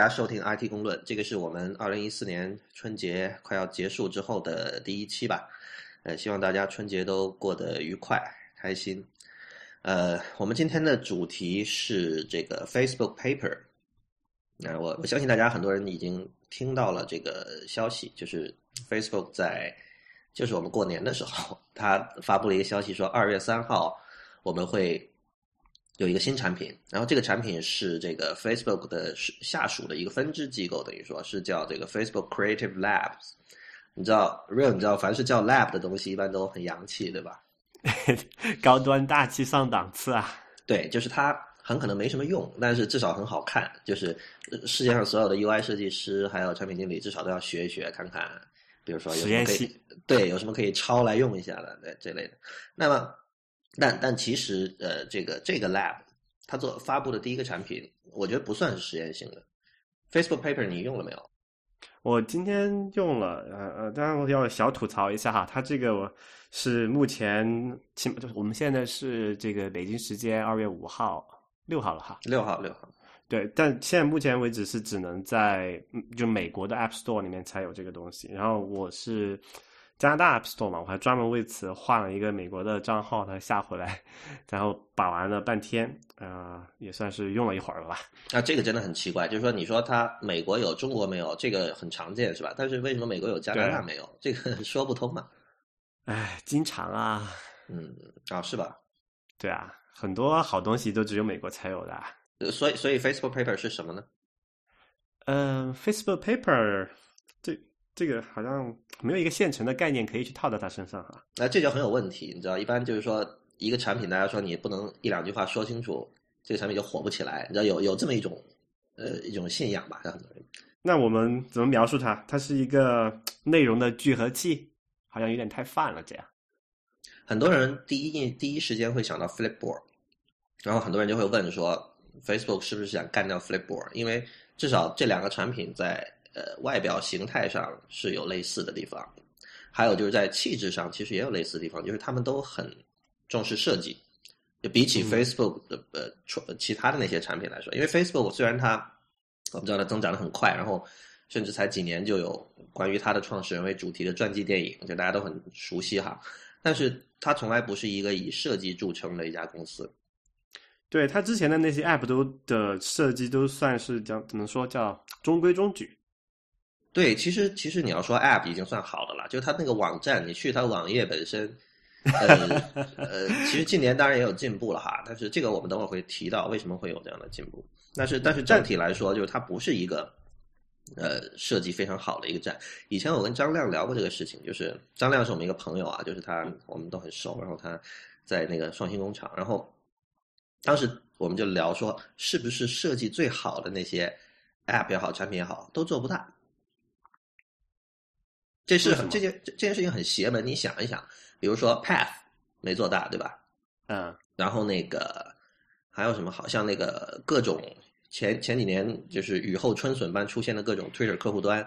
大家收听 IT 公论，这个是我们二零一四年春节快要结束之后的第一期吧。呃，希望大家春节都过得愉快、开心。呃，我们今天的主题是这个 Facebook Paper。那我我相信大家很多人已经听到了这个消息，就是 Facebook 在就是我们过年的时候，他发布了一个消息，说二月三号我们会有一个新产品，然后这个产品是这个 Facebook 的下属的一个分支机构，等于说是叫这个 Facebook Creative Labs。你知道，real，你知道，凡是叫 lab 的东西，一般都很洋气，对吧？高端大气上档次啊！对，就是它很可能没什么用，但是至少很好看。就是世界上所有的 UI 设计师还有产品经理，至少都要学一学，看看，比如说有什么可以对有什么可以抄来用一下的，对这类的。那么，但但其实呃，这个这个 lab 它做发布的第一个产品，我觉得不算是实验性的。Facebook Paper 你用了没有？我今天用了，呃呃，当然我要小吐槽一下哈，它这个是目前起码就是我们现在是这个北京时间二月五号六号了哈，六号六号，对，但现在目前为止是只能在就美国的 App Store 里面才有这个东西，然后我是。加拿大 App Store 嘛，我还专门为此换了一个美国的账号，它下回来，然后把玩了半天，啊，也算是用了一会儿了吧。啊，这个真的很奇怪，就是说，你说它美国有，中国没有，这个很常见是吧？但是为什么美国有，加拿大没有？这个 说不通嘛。哎，经常啊，嗯，啊，是吧？对啊，很多好东西都只有美国才有的。所以，所以 Facebook Paper 是什么呢？嗯，Facebook Paper 这。这个好像没有一个现成的概念可以去套到他身上哈，那这就很有问题，你知道，一般就是说一个产品，大家说你不能一两句话说清楚，这个产品就火不起来，你知道有有这么一种呃一种信仰吧，让很多人。那我们怎么描述它？它是一个内容的聚合器，好像有点太泛了，这样。很多人第一第一时间会想到 Flipboard，然后很多人就会问说，Facebook 是不是想干掉 Flipboard？因为至少这两个产品在。呃，外表形态上是有类似的地方，还有就是在气质上其实也有类似的地方，就是他们都很重视设计，就比起 Facebook 的呃其他的那些产品来说，因为 Facebook 虽然它我们知道它增长的很快，然后甚至才几年就有关于它的创始人为主题的传记电影，就大家都很熟悉哈，但是它从来不是一个以设计著称的一家公司。对它之前的那些 App 都的设计都算是叫怎么说叫中规中矩。对，其实其实你要说 App 已经算好的了，就它那个网站，你去它网页本身，呃呃，其实近年当然也有进步了哈，但是这个我们等会儿会提到为什么会有这样的进步。但是但是整体来说，就是它不是一个呃设计非常好的一个站。以前我跟张亮聊过这个事情，就是张亮是我们一个朋友啊，就是他我们都很熟，然后他在那个创新工厂，然后当时我们就聊说，是不是设计最好的那些 App 也好，产品也好，都做不大。这是这件这件事情很邪门，你想一想，比如说 Path 没做大，对吧？嗯，然后那个还有什么？好像那个各种前前几年就是雨后春笋般出现的各种 Twitter 客户端，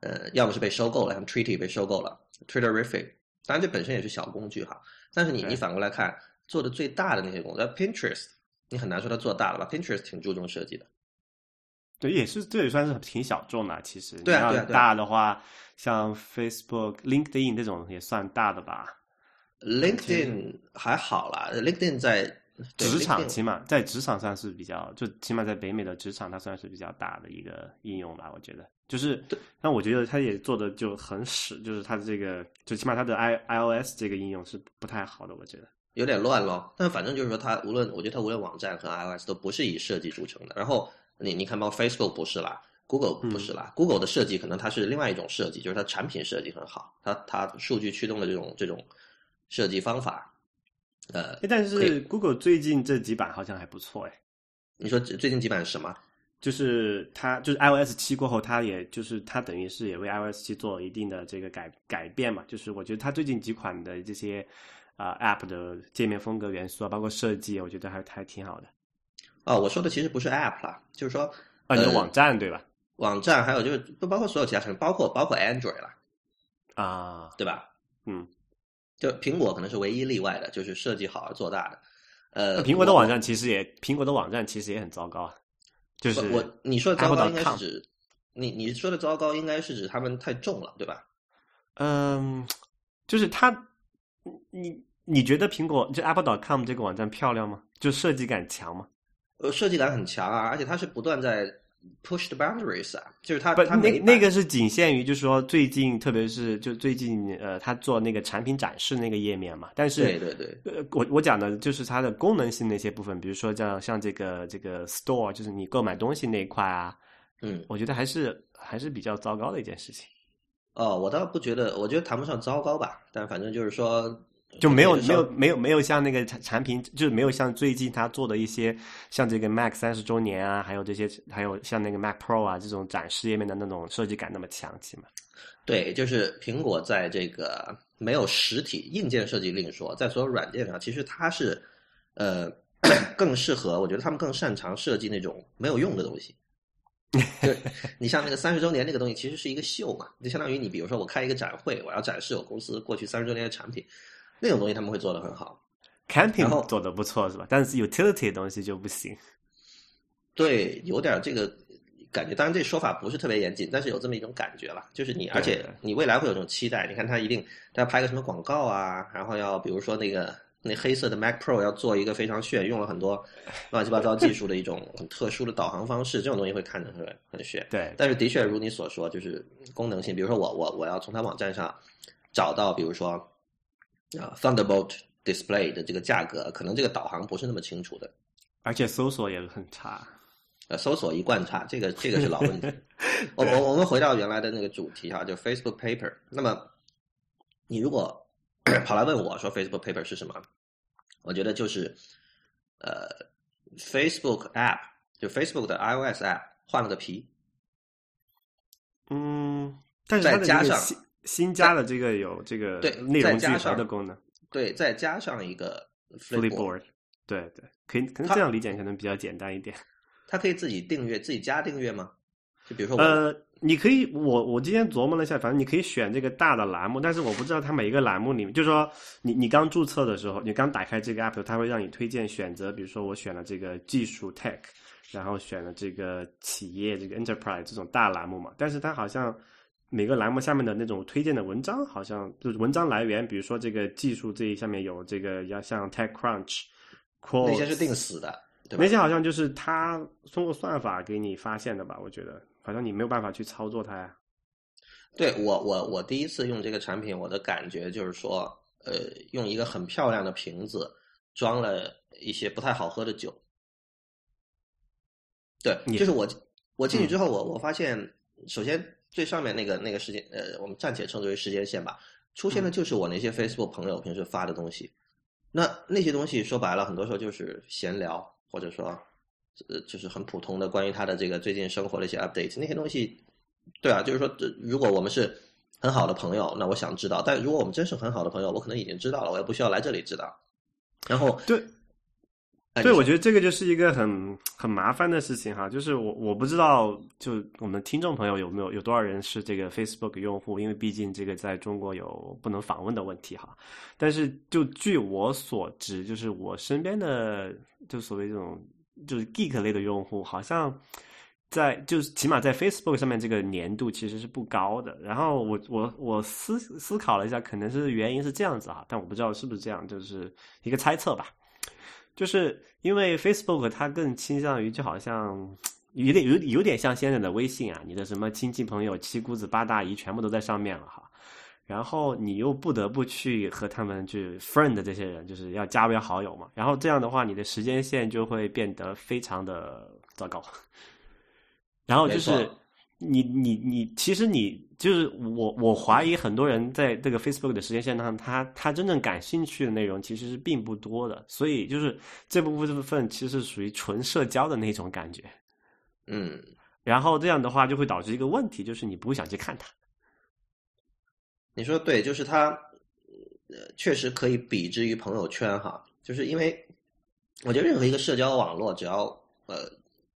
呃，要么是被收购了，像 Tweety 被收购了，Twitterific，当然这本身也是小工具哈。但是你你反过来看，做的最大的那些公司，Pinterest，你很难说它做大了吧？Pinterest 挺注重设计的。对，也是，这也算是挺小众的。其实，对啊，对啊，大的话，像 Facebook、LinkedIn 这种也算大的吧。LinkedIn 还好啦，LinkedIn 在职场起码在职场上是比较，就起码在北美的职场，它算是比较大的一个应用吧。我觉得，就是，但我觉得它也做的就很屎，就是它的这个，就起码它的 i iOS 这个应用是不太好的。我觉得有点乱咯。但反正就是说，它无论我觉得它无论网站和 iOS 都不是以设计著称的。然后。你你看，包括 Facebook 不是啦，Google 不是啦，Google 的设计可能它是另外一种设计，就是它产品设计很好，它它数据驱动的这种这种设计方法，呃，但是 Google 最近这几版好像还不错哎。你说最近几版是什么？就是它就是 iOS 七过后，它也就是它等于是也为 iOS 七做了一定的这个改改变嘛。就是我觉得它最近几款的这些啊 App 的界面风格元素啊，包括设计，我觉得还还挺好的。哦，我说的其实不是 App 啦，就是说，啊，你的网站对吧？网站还有就是不包括所有其他产品，包括包括 Android 啦，啊，对吧？嗯，就苹果可能是唯一例外的，就是设计好而做大的。呃，苹果的网站其实也，苹果的网站其实也很糟糕啊。就是我我你说的糟糕应该是指你你说的糟糕应该是指他们太重了，对吧？嗯，就是它，你你觉得苹果就 Apple.com 这个网站漂亮吗？就设计感强吗？呃，设计感很强啊，而且它是不断在 push the boundaries 啊，就是它不，那那个是仅限于，就是说最近，特别是就最近，呃，他做那个产品展示那个页面嘛。但是，对对对，呃，我我讲的就是它的功能性那些部分，比如说像像这个这个 store，就是你购买东西那一块啊，嗯，我觉得还是还是比较糟糕的一件事情，哦，我倒不觉得，我觉得谈不上糟糕吧，但反正就是说就没有没有没有没有像那个产产品，就是没有像最近他做的一些像这个 Mac 三十周年啊，还有这些，还有像那个 Mac Pro 啊这种展示页面的那种设计感那么强，起码。对，就是苹果在这个没有实体硬件设计另说，在所有软件上，其实它是呃更适合，我觉得他们更擅长设计那种没有用的东西。就 你像那个三十周年那个东西，其实是一个秀嘛，就相当于你比如说我开一个展会，我要展示我公司过去三十周年的产品，那种东西他们会做得很好。Camping 做的不错是吧？但是 utility 的东西就不行。对，有点这个感觉。当然，这说法不是特别严谨，但是有这么一种感觉了。就是你，而且你未来会有这种期待。你看，他一定他要拍个什么广告啊，然后要比如说那个那黑色的 Mac Pro 要做一个非常炫，用了很多乱七八糟技术的一种很特殊的导航方式，这种东西会看着很很炫。对，但是的确如你所说，就是功能性。比如说我我我要从它网站上找到，比如说啊 Thunderbolt Display 的这个价格，可能这个导航不是那么清楚的。而且搜索也很差。呃，搜索一贯差，这个这个是老问题。我我我们回到原来的那个主题哈，就 Facebook Paper。那么，你如果跑来问我说 Facebook Paper 是什么，我觉得就是呃 Facebook App，就 Facebook 的 iOS App 换了个皮。嗯，再加上这个新新加的这个有这个对内容聚合的功能对，再加上一个 Flipboard，对对，可以可能这样理解可能比较简单一点。它可以自己订阅，自己加订阅吗？就比如说我，呃，你可以，我我今天琢磨了一下，反正你可以选这个大的栏目，但是我不知道它每一个栏目里面，就是说你你刚注册的时候，你刚打开这个 app，它会让你推荐选择，比如说我选了这个技术 tech，然后选了这个企业这个 enterprise 这种大栏目嘛，但是它好像每个栏目下面的那种推荐的文章，好像就是文章来源，比如说这个技术这一下面有这个要像 TechCrunch，那些是定死的，对吧那？些好像就是他通过算法给你发现的吧？我觉得好像你没有办法去操作它呀。对我我我第一次用这个产品，我的感觉就是说，呃，用一个很漂亮的瓶子装了一些不太好喝的酒。对，就是我我进去之后，我我发现，首先最上面那个那个时间，呃，我们暂且称之为时间线吧，出现的就是我那些 Facebook 朋友平时发的东西。那那些东西说白了，很多时候就是闲聊，或者说，呃，就是很普通的关于他的这个最近生活的一些 update，那些东西，对啊，就是说，这如果我们是很好的朋友，那我想知道；但如果我们真是很好的朋友，我可能已经知道了，我也不需要来这里知道。然后，对，对，我觉得这个就是一个很很麻烦的事情哈，就是我我不知道，就我们听众朋友有没有有多少人是这个 Facebook 用户，因为毕竟这个在中国有不能访问的问题哈。但是就据我所知，就是我身边的就所谓这种就是 geek 类的用户，好像在就是起码在 Facebook 上面这个粘度其实是不高的。然后我我我思思考了一下，可能是原因是这样子啊，但我不知道是不是这样，就是一个猜测吧。就是因为 Facebook 它更倾向于就好像有点有有点像现在的微信啊，你的什么亲戚朋友、七姑子八大姨全部都在上面了哈。然后你又不得不去和他们去 friend 的这些人，就是要加为好友嘛。然后这样的话，你的时间线就会变得非常的糟糕。然后就是你你你，其实你就是我，我怀疑很多人在这个 Facebook 的时间线上，他他真正感兴趣的内容其实是并不多的，所以就是这部分其实属于纯社交的那种感觉。嗯，然后这样的话就会导致一个问题，就是你不会想去看它。你说对，就是它，呃，确实可以比之于朋友圈哈，就是因为我觉得任何一个社交网络，只要呃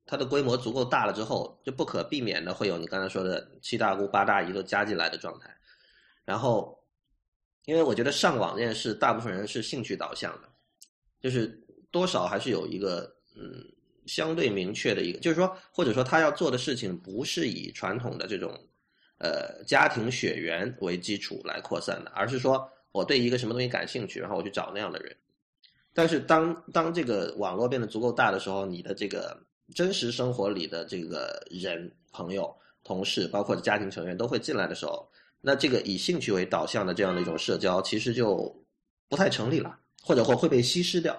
它的规模足够大了之后，就不可避免的会有你刚才说的七大姑八大姨都加进来的状态。然后，因为我觉得上网这件事，大部分人是兴趣导向的，就是多少还是有一个嗯相对明确的一个，就是说，或者说他要做的事情不是以传统的这种呃家庭血缘为基础来扩散的，而是说我对一个什么东西感兴趣，然后我去找那样的人。但是当当这个网络变得足够大的时候，你的这个真实生活里的这个人、朋友、同事，包括家庭成员都会进来的时候，那这个以兴趣为导向的这样的一种社交，其实就不太成立了，或者或会被稀释掉。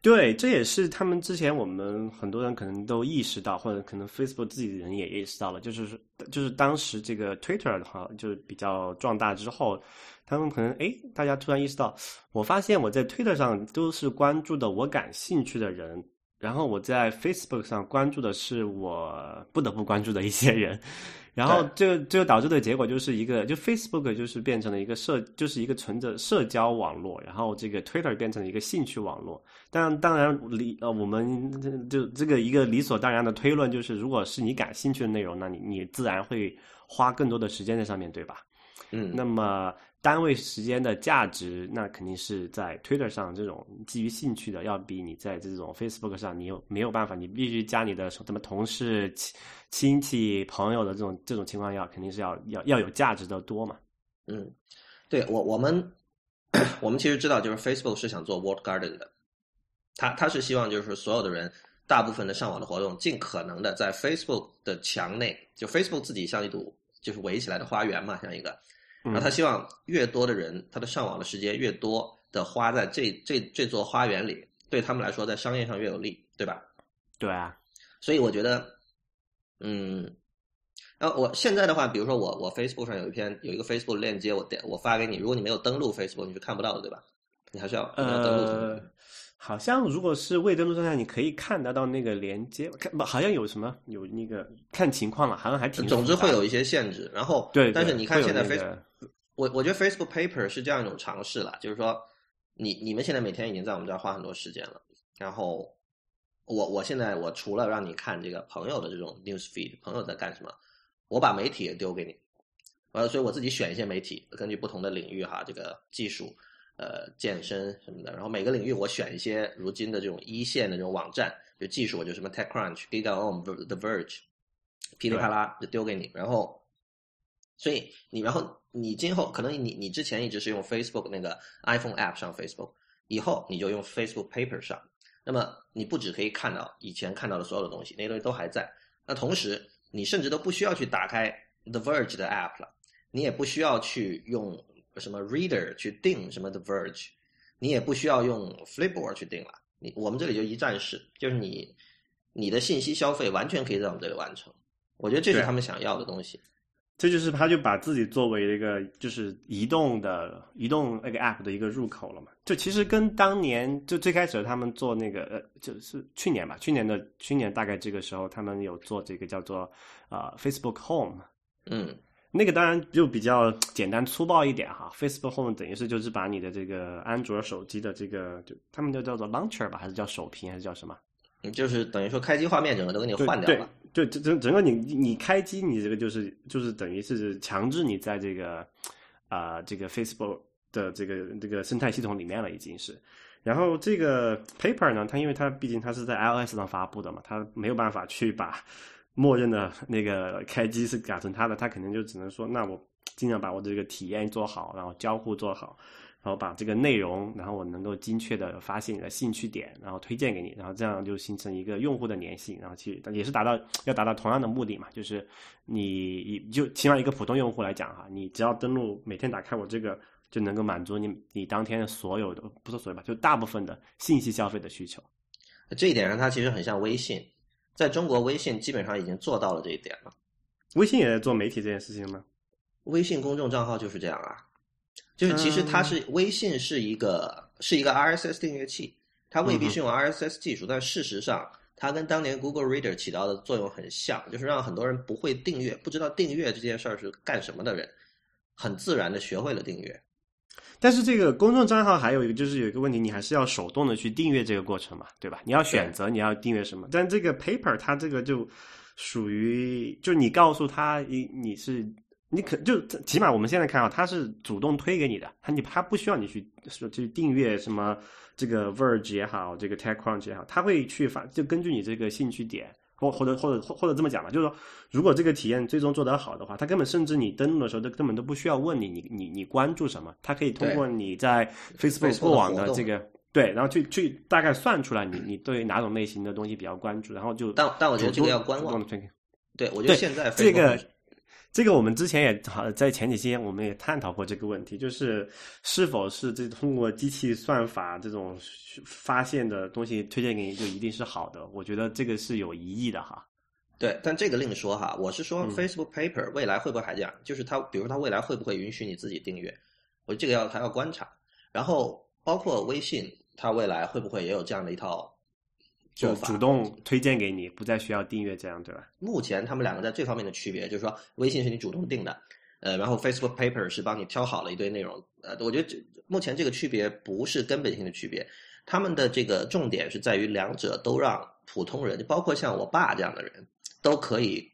对，这也是他们之前我们很多人可能都意识到，或者可能 Facebook 自己的人也意识到了，就是就是当时这个 Twitter 的话，就是比较壮大之后，他们可能哎，大家突然意识到，我发现我在 Twitter 上都是关注的我感兴趣的人。然后我在 Facebook 上关注的是我不得不关注的一些人，然后这这就导致的结果就是一个，就 Facebook 就是变成了一个社，就是一个存着社交网络，然后这个 Twitter 变成了一个兴趣网络。但当然理呃，我们就这个一个理所当然的推论就是，如果是你感兴趣的内容，那你你自然会花更多的时间在上面对吧？嗯，那么。单位时间的价值，那肯定是在 Twitter 上这种基于兴趣的，要比你在这种 Facebook 上，你有没有办法？你必须加你的什么同事、亲亲戚、朋友的这种这种情况，要肯定是要要要有价值的多嘛？嗯，对我我们 我们其实知道，就是 Facebook 是想做 World Garden 的，他他是希望就是所有的人，大部分的上网的活动，尽可能的在 Facebook 的墙内，就 Facebook 自己像一堵就是围起来的花园嘛，像一个。然后他希望越多的人，他的上网的时间越多的花在这这这座花园里，对他们来说在商业上越有利，对吧？对啊，所以我觉得，嗯，然后我现在的话，比如说我我 Facebook 上有一篇有一个 Facebook 链接，我点我发给你，如果你没有登录 Facebook，你是看不到的，对吧？你还是要要登录。呃，好像如果是未登录状态，你可以看得到那个连接，看不好像有什么有那个看情况了，好像还挺。总之会有一些限制，然后对，但是你看现在 Facebook。我我觉得 Facebook Paper 是这样一种尝试了，就是说，你你们现在每天已经在我们这儿花很多时间了，然后我我现在我除了让你看这个朋友的这种 news feed，朋友在干什么，我把媒体也丢给你，呃，所以我自己选一些媒体，根据不同的领域哈，这个技术，呃，健身什么的，然后每个领域我选一些如今的这种一线的这种网站，就技术，就什么 TechCrunch、GigaOM、The Verge，噼里啪啦就丢给你，然后。所以你，然后你今后可能你你之前一直是用 Facebook 那个 iPhone App 上 Facebook，以后你就用 Facebook Paper 上。那么你不只可以看到以前看到的所有的东西，那些东西都还在。那同时，你甚至都不需要去打开 The Verge 的 App 了，你也不需要去用什么 Reader 去定什么 The Verge，你也不需要用 Flipboard 去定了。你我们这里就一站式，就是你你的信息消费完全可以在我们这里完成。我觉得这是他们想要的东西。这就是他，就把自己作为一个就是移动的移动那个 app 的一个入口了嘛。就其实跟当年就最开始他们做那个呃，就是去年吧，去年的去年大概这个时候，他们有做这个叫做啊 Facebook Home，嗯，那个当然就比较简单粗暴一点哈。Facebook Home 等于是就是把你的这个安卓手机的这个就他们就叫做 Launcher 吧，还是叫首屏，还是叫什么？就是等于说开机画面整个都给你换掉了。就整整整个你你开机，你这个就是就是等于是强制你在这个啊这个 Facebook 的这个这个生态系统里面了，已经是。然后这个 Paper 呢，它因为它毕竟它是在 iOS 上发布的嘛，它没有办法去把默认的那个开机是改成它的，它肯定就只能说，那我尽量把我这个体验做好，然后交互做好。然后把这个内容，然后我能够精确的发现你的兴趣点，然后推荐给你，然后这样就形成一个用户的粘性，然后去也是达到要达到同样的目的嘛，就是你你就起码一个普通用户来讲哈，你只要登录每天打开我这个，就能够满足你你当天所有的不是所有吧，就大部分的信息消费的需求。这一点上，它其实很像微信，在中国微信基本上已经做到了这一点了。微信也在做媒体这件事情吗？微信公众账号就是这样啊。就是其实它是微信是一个是一个 RSS 订阅器，它未必是用 RSS 技术，但事实上它跟当年 Google Reader 起到的作用很像，就是让很多人不会订阅、不知道订阅这件事儿是干什么的人，很自然的学会了订阅。但是这个公众账号还有一个就是有一个问题，你还是要手动的去订阅这个过程嘛，对吧？你要选择你要订阅什么，但这个 Paper 它这个就属于就你告诉他你你是。你可就起码我们现在看啊，他是主动推给你的，他你他不需要你去说去订阅什么这个 Verge 也好，这个 TechCrunch 也好，他会去发，就根据你这个兴趣点，或或者或者或或者这么讲吧，就是说，如果这个体验最终做得好的话，他根本甚至你登录的时候都根本都不需要问你，你你你关注什么，他可以通过你在 Facebook 过往的这个对，然后去去大概算出来你你对哪种类型的东西比较关注，然后就但但我觉得这个要观望。对，我觉得现在这个。这个我们之前也好在前几期我们也探讨过这个问题，就是是否是这通过机器算法这种发现的东西推荐给你就一定是好的？我觉得这个是有疑义的哈。对，但这个另说哈。我是说 Facebook Paper 未来会不会还这样？就是它，比如说它未来会不会允许你自己订阅？我这个要还要观察。然后包括微信，它未来会不会也有这样的一套？就主动推荐给你，不再需要订阅，这样对吧？目前他们两个在这方面的区别，就是说微信是你主动订的，呃，然后 Facebook Paper 是帮你挑好了一堆内容，呃，我觉得这目前这个区别不是根本性的区别，他们的这个重点是在于两者都让普通人，包括像我爸这样的人，都可以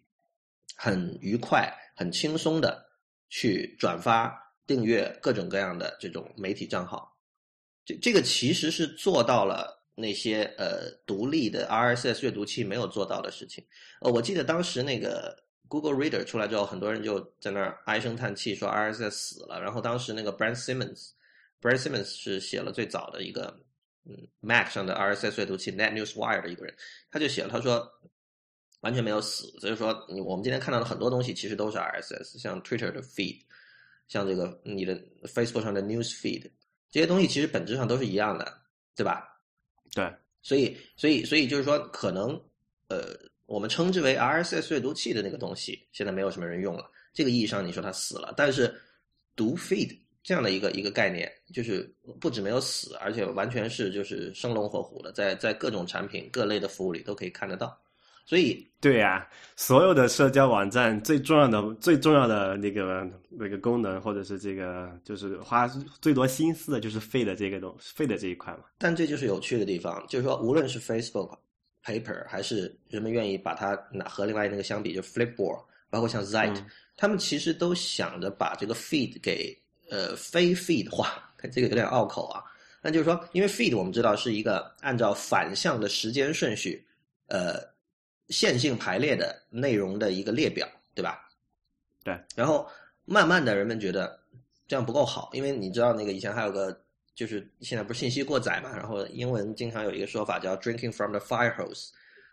很愉快、很轻松的去转发、订阅各种各样的这种媒体账号，这这个其实是做到了。那些呃独立的 RSS 阅读器没有做到的事情，呃，我记得当时那个 Google Reader 出来之后，很多人就在那儿唉声叹气，说 RSS 死了。然后当时那个 Brent Simmons，Brent Simmons 是写了最早的一个嗯 Mac 上的 RSS 阅读器 NetNewsWire 的一个人，他就写了，他说完全没有死，所以说我们今天看到的很多东西其实都是 RSS，像 Twitter 的 feed，像这个你的 Facebook 上的 News feed，这些东西其实本质上都是一样的，对吧？对，所以，所以，所以就是说，可能，呃，我们称之为 RSS 阅读器的那个东西，现在没有什么人用了。这个意义上，你说它死了，但是读 feed 这样的一个一个概念，就是不止没有死，而且完全是就是生龙活虎的，在在各种产品、各类的服务里都可以看得到。所以，对呀，所有的社交网站最重要的、最重要的那个那个功能，或者是这个，就是花最多心思的，就是费的这个东费的这一块嘛。但这就是有趣的地方，就是说，无论是 Facebook Paper，还是人们愿意把它拿和另外那个相比，就 Flipboard，包括像 Zite，他们其实都想着把这个 feed 给呃非 feed 化，这个有点拗口啊。那就是说，因为 feed 我们知道是一个按照反向的时间顺序，呃。线性排列的内容的一个列表，对吧？对。然后慢慢的人们觉得这样不够好，因为你知道那个以前还有个，就是现在不是信息过载嘛？然后英文经常有一个说法叫 “drinking from the fire hose”，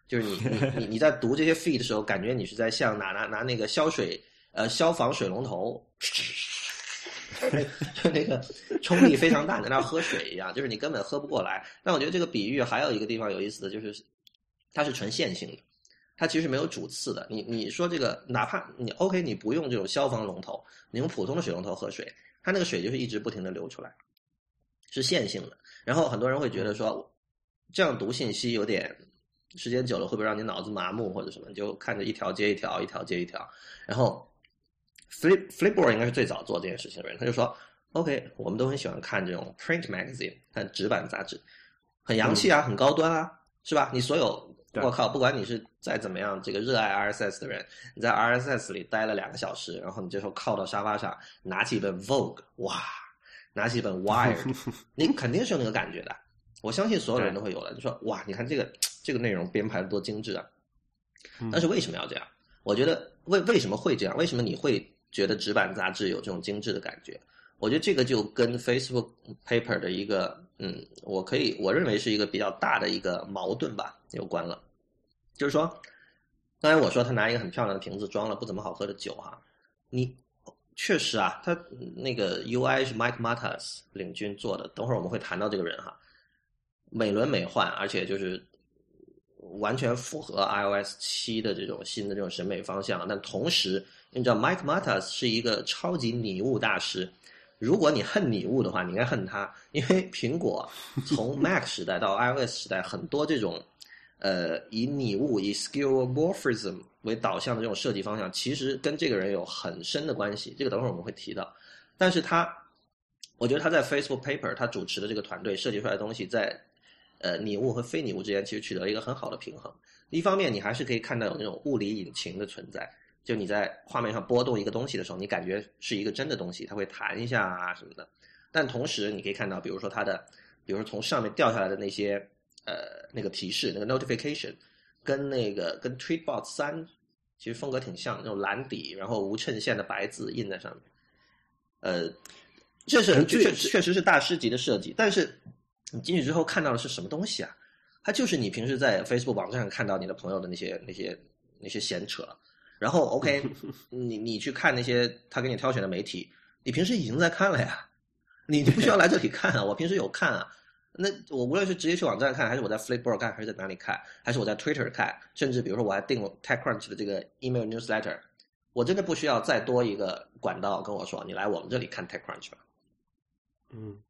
就是你 你你你在读这些 feed 的时候，感觉你是在像拿拿拿那个消水呃消防水龙头，就 那个冲力非常大，在那喝水一样，就是你根本喝不过来。但我觉得这个比喻还有一个地方有意思的就是，它是纯线性的。它其实没有主次的，你你说这个，哪怕你 OK，你不用这种消防龙头，你用普通的水龙头喝水，它那个水就是一直不停的流出来，是线性的。然后很多人会觉得说，这样读信息有点时间久了会不会让你脑子麻木或者什么？就看着一条接一条，一条接一条。然后，Flip Flipboard 应该是最早做这件事情的人，他就说 OK，我们都很喜欢看这种 print magazine，看纸板杂志，很洋气啊，很高端啊，是吧？你所有。我靠！不管你是再怎么样，这个热爱 RSS 的人，你在 RSS 里待了两个小时，然后你这时候靠到沙发上，拿起一本 Vogue，哇，拿起一本 Wired，你肯定是有那个感觉的。我相信所有人都会有的，就说哇，你看这个这个内容编排的多精致啊！但是为什么要这样？我觉得为为什么会这样？为什么你会觉得纸板杂志有这种精致的感觉？我觉得这个就跟 Facebook Paper 的一个，嗯，我可以我认为是一个比较大的一个矛盾吧，有关了。就是说，刚才我说他拿一个很漂亮的瓶子装了不怎么好喝的酒哈，你确实啊，他那个 UI 是 Mike Mattas 领军做的，等会儿我们会谈到这个人哈，美轮美奂，而且就是完全符合 iOS 七的这种新的这种审美方向。但同时，你知道 Mike Matas 是一个超级拟物大师。如果你恨拟物的话，你应该恨他，因为苹果 从 Mac 时代到 iOS 时代，很多这种呃以拟物、以 skeuomorphism 为导向的这种设计方向，其实跟这个人有很深的关系。这个等会儿我们会提到。但是他，我觉得他在 Facebook Paper 他主持的这个团队设计出来的东西，在呃拟物和非拟物之间，其实取得了一个很好的平衡。一方面，你还是可以看到有那种物理引擎的存在。就你在画面上波动一个东西的时候，你感觉是一个真的东西，它会弹一下啊什么的。但同时，你可以看到，比如说它的，比比如说从上面掉下来的那些呃那个提示那个 notification，跟那个跟 Tweetbot 三其实风格挺像，那种蓝底，然后无衬线的白字印在上面。呃，这是确确实是大师级的设计，但是你进去之后看到的是什么东西啊？它就是你平时在 Facebook 网站上看到你的朋友的那些那些那些闲扯，然后 OK，你你去看那些他给你挑选的媒体，你平时已经在看了呀，你不需要来这里看啊，我平时有看啊。那我无论是直接去网站看，还是我在 Flipboard 看，还是在哪里看，还是我在 Twitter 看，甚至比如说我还订了 TechCrunch 的这个 email newsletter。我真的不需要再多一个管道跟我说，你来我们这里看 TechCrunch 吧。嗯，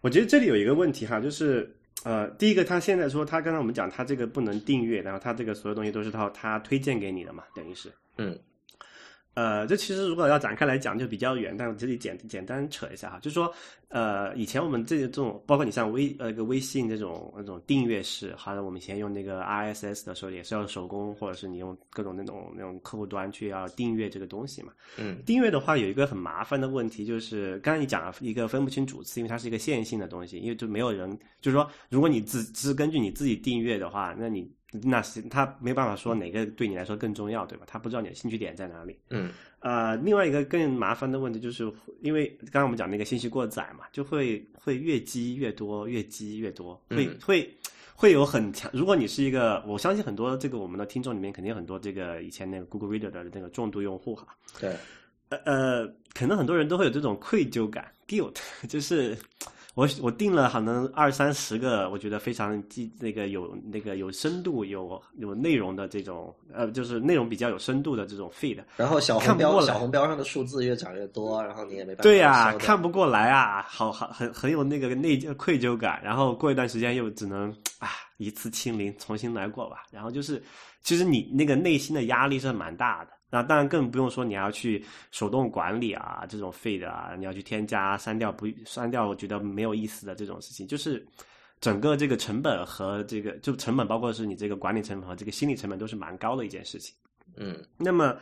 我觉得这里有一个问题哈，就是呃，第一个，他现在说他刚才我们讲他这个不能订阅，然后他这个所有东西都是他他推荐给你的嘛，等于是，嗯。呃，这其实如果要展开来讲就比较远，但我这里简简单扯一下哈，就是说，呃，以前我们这这种，包括你像微呃个微信这种那种订阅式，好像我们以前用那个 RSS 的时候也是要手工，或者是你用各种那种那种客户端去要订阅这个东西嘛。嗯。订阅的话有一个很麻烦的问题，就是刚才你讲了一个分不清主次，因为它是一个线性的东西，因为就没有人，就是说，如果你只只是根据你自己订阅的话，那你。那是他没办法说哪个对你来说更重要，对吧？他不知道你的兴趣点在哪里。嗯。呃，另外一个更麻烦的问题就是，因为刚刚我们讲那个信息过载嘛，就会会越积越多，越积越多，会会会有很强。如果你是一个，我相信很多这个我们的听众里面肯定很多这个以前那个 Google Reader 的那个重度用户哈。对。呃呃，可能很多人都会有这种愧疚感，guilt，就是。我我订了可能二三十个，我觉得非常记那个有那个有深度、有有内容的这种呃，就是内容比较有深度的这种 feed。然后小红标小红标上的数字越涨越多，然后你也没办法。对呀，看不过来啊，好好很很有那个内疚愧疚感。然后过一段时间又只能啊一次清零，重新来过吧。然后就是，其实你那个内心的压力是蛮大的。那当然更不用说你要去手动管理啊，这种 feed 啊，你要去添加、删掉不删掉，我觉得没有意思的这种事情，就是整个这个成本和这个就成本，包括是你这个管理成本和这个心理成本都是蛮高的一件事情。嗯，那么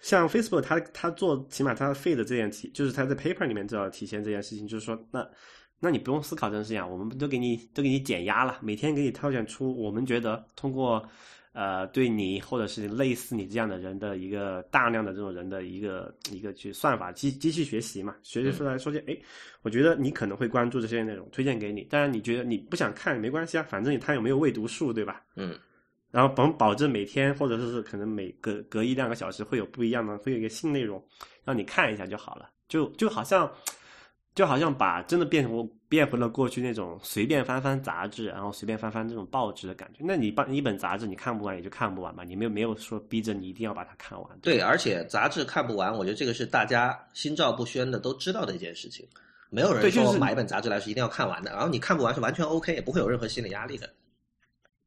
像 Facebook，它它做起码它 feed 这件体，就是它在 paper 里面就要体现这件事情，就是说，那那你不用思考这件事情啊，我们都给你都给你减压了，每天给你挑选出我们觉得通过。呃，对你或者是类似你这样的人的一个大量的这种人的一个一个去算法机机器学习嘛，学习出来说句哎，我觉得你可能会关注这些内容，推荐给你。当然你觉得你不想看没关系啊，反正他有没有未读数，对吧？嗯。然后保保证每天或者说是可能每隔隔一两个小时会有不一样的，会有一个新内容让你看一下就好了，就就好像。就好像把真的变成变回了过去那种随便翻翻杂志，然后随便翻翻这种报纸的感觉。那你把一本杂志你看不完也就看不完吧，你没有没有说逼着你一定要把它看完。对，而且杂志看不完，我觉得这个是大家心照不宣的都知道的一件事情。没有人说买一本杂志来是一定要看完的，然后你看不完是完全 OK，也不会有任何心理压力的。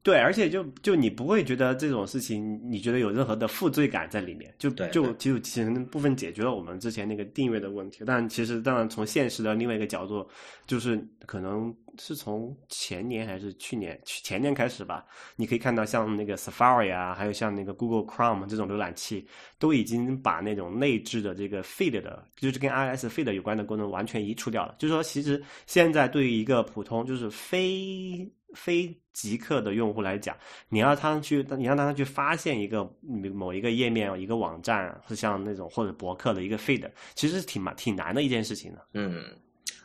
对，而且就就你不会觉得这种事情，你觉得有任何的负罪感在里面，就就就其实部分解决了我们之前那个订阅的问题。但其实当然从现实的另外一个角度，就是可能是从前年还是去年前年开始吧，你可以看到像那个 Safari 啊，还有像那个 Google Chrome 这种浏览器，都已经把那种内置的这个 feed 的，就是跟 iOS feed 有关的功能完全移除掉了。就是说，其实现在对于一个普通就是非非极客的用户来讲，你要他去，你让他去发现一个某一个页面、一个网站，是像那种或者博客的一个 feed，其实是挺蛮挺难的一件事情的。嗯，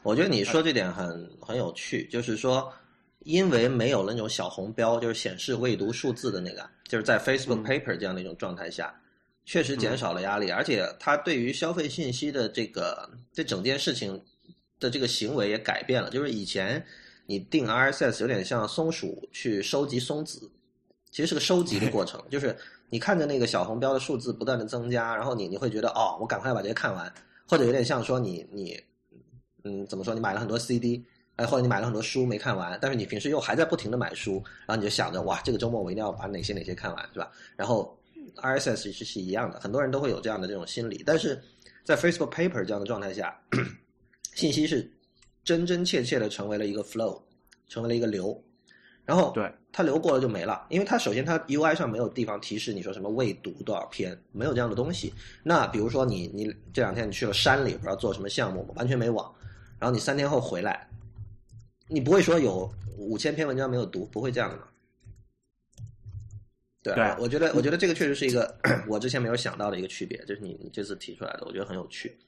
我觉得你说这点很很有趣，就是说，因为没有那种小红标，就是显示未读数字的那个，就是在 Facebook Paper 这样的一种状态下，确实减少了压力，而且它对于消费信息的这个这整件事情的这个行为也改变了，就是以前。你定 RSS 有点像松鼠去收集松子，其实是个收集的过程。就是你看着那个小红标的数字不断的增加，然后你你会觉得哦，我赶快把这些看完，或者有点像说你你嗯怎么说？你买了很多 CD，哎，或者你买了很多书没看完，但是你平时又还在不停的买书，然后你就想着哇，这个周末我一定要把哪些哪些看完，是吧？然后 RSS 是是一样的，很多人都会有这样的这种心理，但是在 Facebook Paper 这样的状态下，信息是。真真切切的成为了一个 flow，成为了一个流，然后对它流过了就没了，因为它首先它 UI 上没有地方提示你说什么未读多少篇，没有这样的东西。那比如说你你这两天你去了山里，不知道做什么项目，完全没网，然后你三天后回来，你不会说有五千篇文章没有读，不会这样的嘛？对对我觉得我觉得这个确实是一个 我之前没有想到的一个区别，就是你你这次提出来的，我觉得很有趣。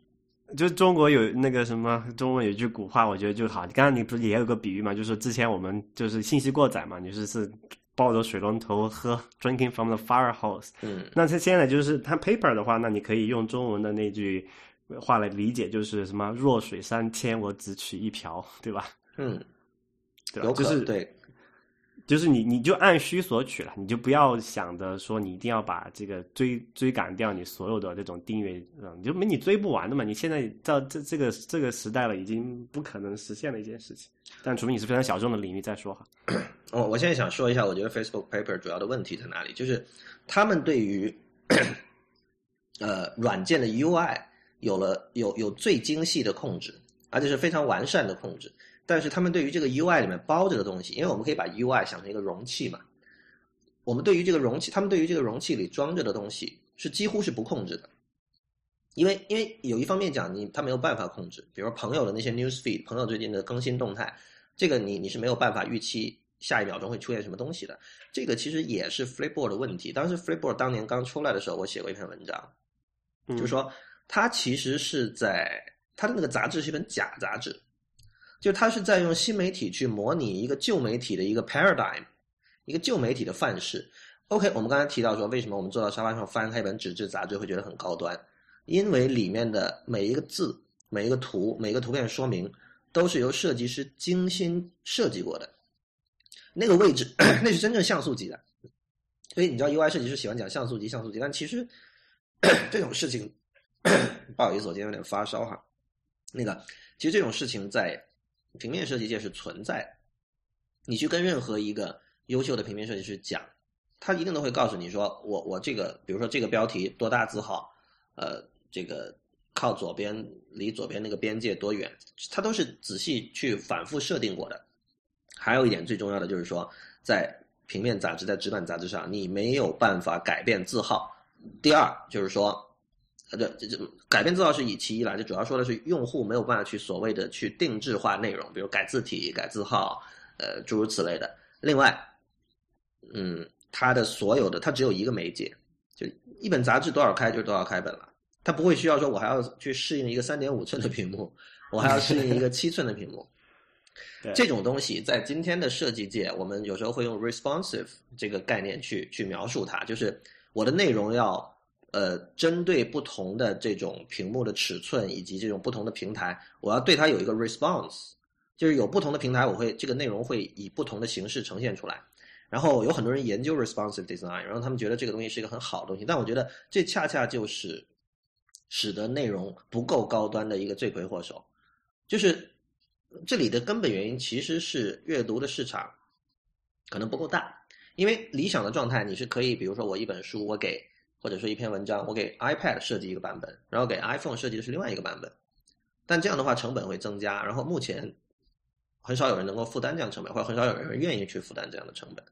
就中国有那个什么，中文有句古话，我觉得就好。刚刚你不是也有个比喻嘛？就是之前我们就是信息过载嘛，你是是抱着水龙头喝，drinking from the fire hose。嗯那它现在就是它 paper 的话，那你可以用中文的那句话来理解，就是什么“弱水三千，我只取一瓢”，对吧？嗯，对吧？就是对，就是你你就按需索取了，你就不要想着说你一定要把这个追追赶掉你所有的这种订阅，嗯，就没你追不完的嘛。你现在到这这个这个时代了，已经不可能实现的一件事情。但除非你是非常小众的领域再说哈。我我现在想说一下，我觉得 Facebook Paper 主要的问题在哪里？就是他们对于呃软件的 UI 有了有有最精细的控制，而且是非常完善的控制。但是他们对于这个 UI 里面包着的东西，因为我们可以把 UI 想成一个容器嘛，我们对于这个容器，他们对于这个容器里装着的东西是几乎是不控制的。因为因为有一方面讲，你他没有办法控制，比如说朋友的那些 news feed，朋友最近的更新动态，这个你你是没有办法预期下一秒钟会出现什么东西的。这个其实也是 Flipboard 的问题。当时 Flipboard 当年刚出来的时候，我写过一篇文章，嗯就是说它其实是在它的那个杂志是一本假杂志，就它是在用新媒体去模拟一个旧媒体的一个 paradigm，一个旧媒体的范式。OK，我们刚才提到说，为什么我们坐到沙发上翻开一本纸质杂志会觉得很高端？因为里面的每一个字、每一个图、每个图片说明都是由设计师精心设计过的。那个位置，那是真正像素级的。所以你知道 UI 设计师喜欢讲像素级、像素级，但其实 这种事情，不好意思，我今天有点发烧哈。那个，其实这种事情在平面设计界是存在。你去跟任何一个优秀的平面设计师讲，他一定都会告诉你说，我我这个，比如说这个标题多大字号，呃，这个靠左边离左边那个边界多远，他都是仔细去反复设定过的。还有一点最重要的就是说，在平面杂志、在纸板杂志上，你没有办法改变字号。第二就是说，这这这改变字号是以其一来，就主要说的是用户没有办法去所谓的去定制化内容，比如改字体、改字号，呃，诸如此类的。另外，嗯，它的所有的它只有一个媒介，就一本杂志多少开就是多少开本了，它不会需要说我还要去适应一个三点五寸的屏幕，我还要适应一个七寸的屏幕。对这种东西在今天的设计界，我们有时候会用 responsive 这个概念去去描述它，就是我的内容要呃针对不同的这种屏幕的尺寸以及这种不同的平台，我要对它有一个 response，就是有不同的平台，我会这个内容会以不同的形式呈现出来。然后有很多人研究 responsive design，然后他们觉得这个东西是一个很好的东西，但我觉得这恰恰就是使得内容不够高端的一个罪魁祸首，就是这里的根本原因其实是阅读的市场可能不够大，因为理想的状态你是可以，比如说我一本书，我给或者说一篇文章，我给 iPad 设计一个版本，然后给 iPhone 设计的是另外一个版本，但这样的话成本会增加，然后目前很少有人能够负担这样成本，或者很少有人愿意去负担这样的成本。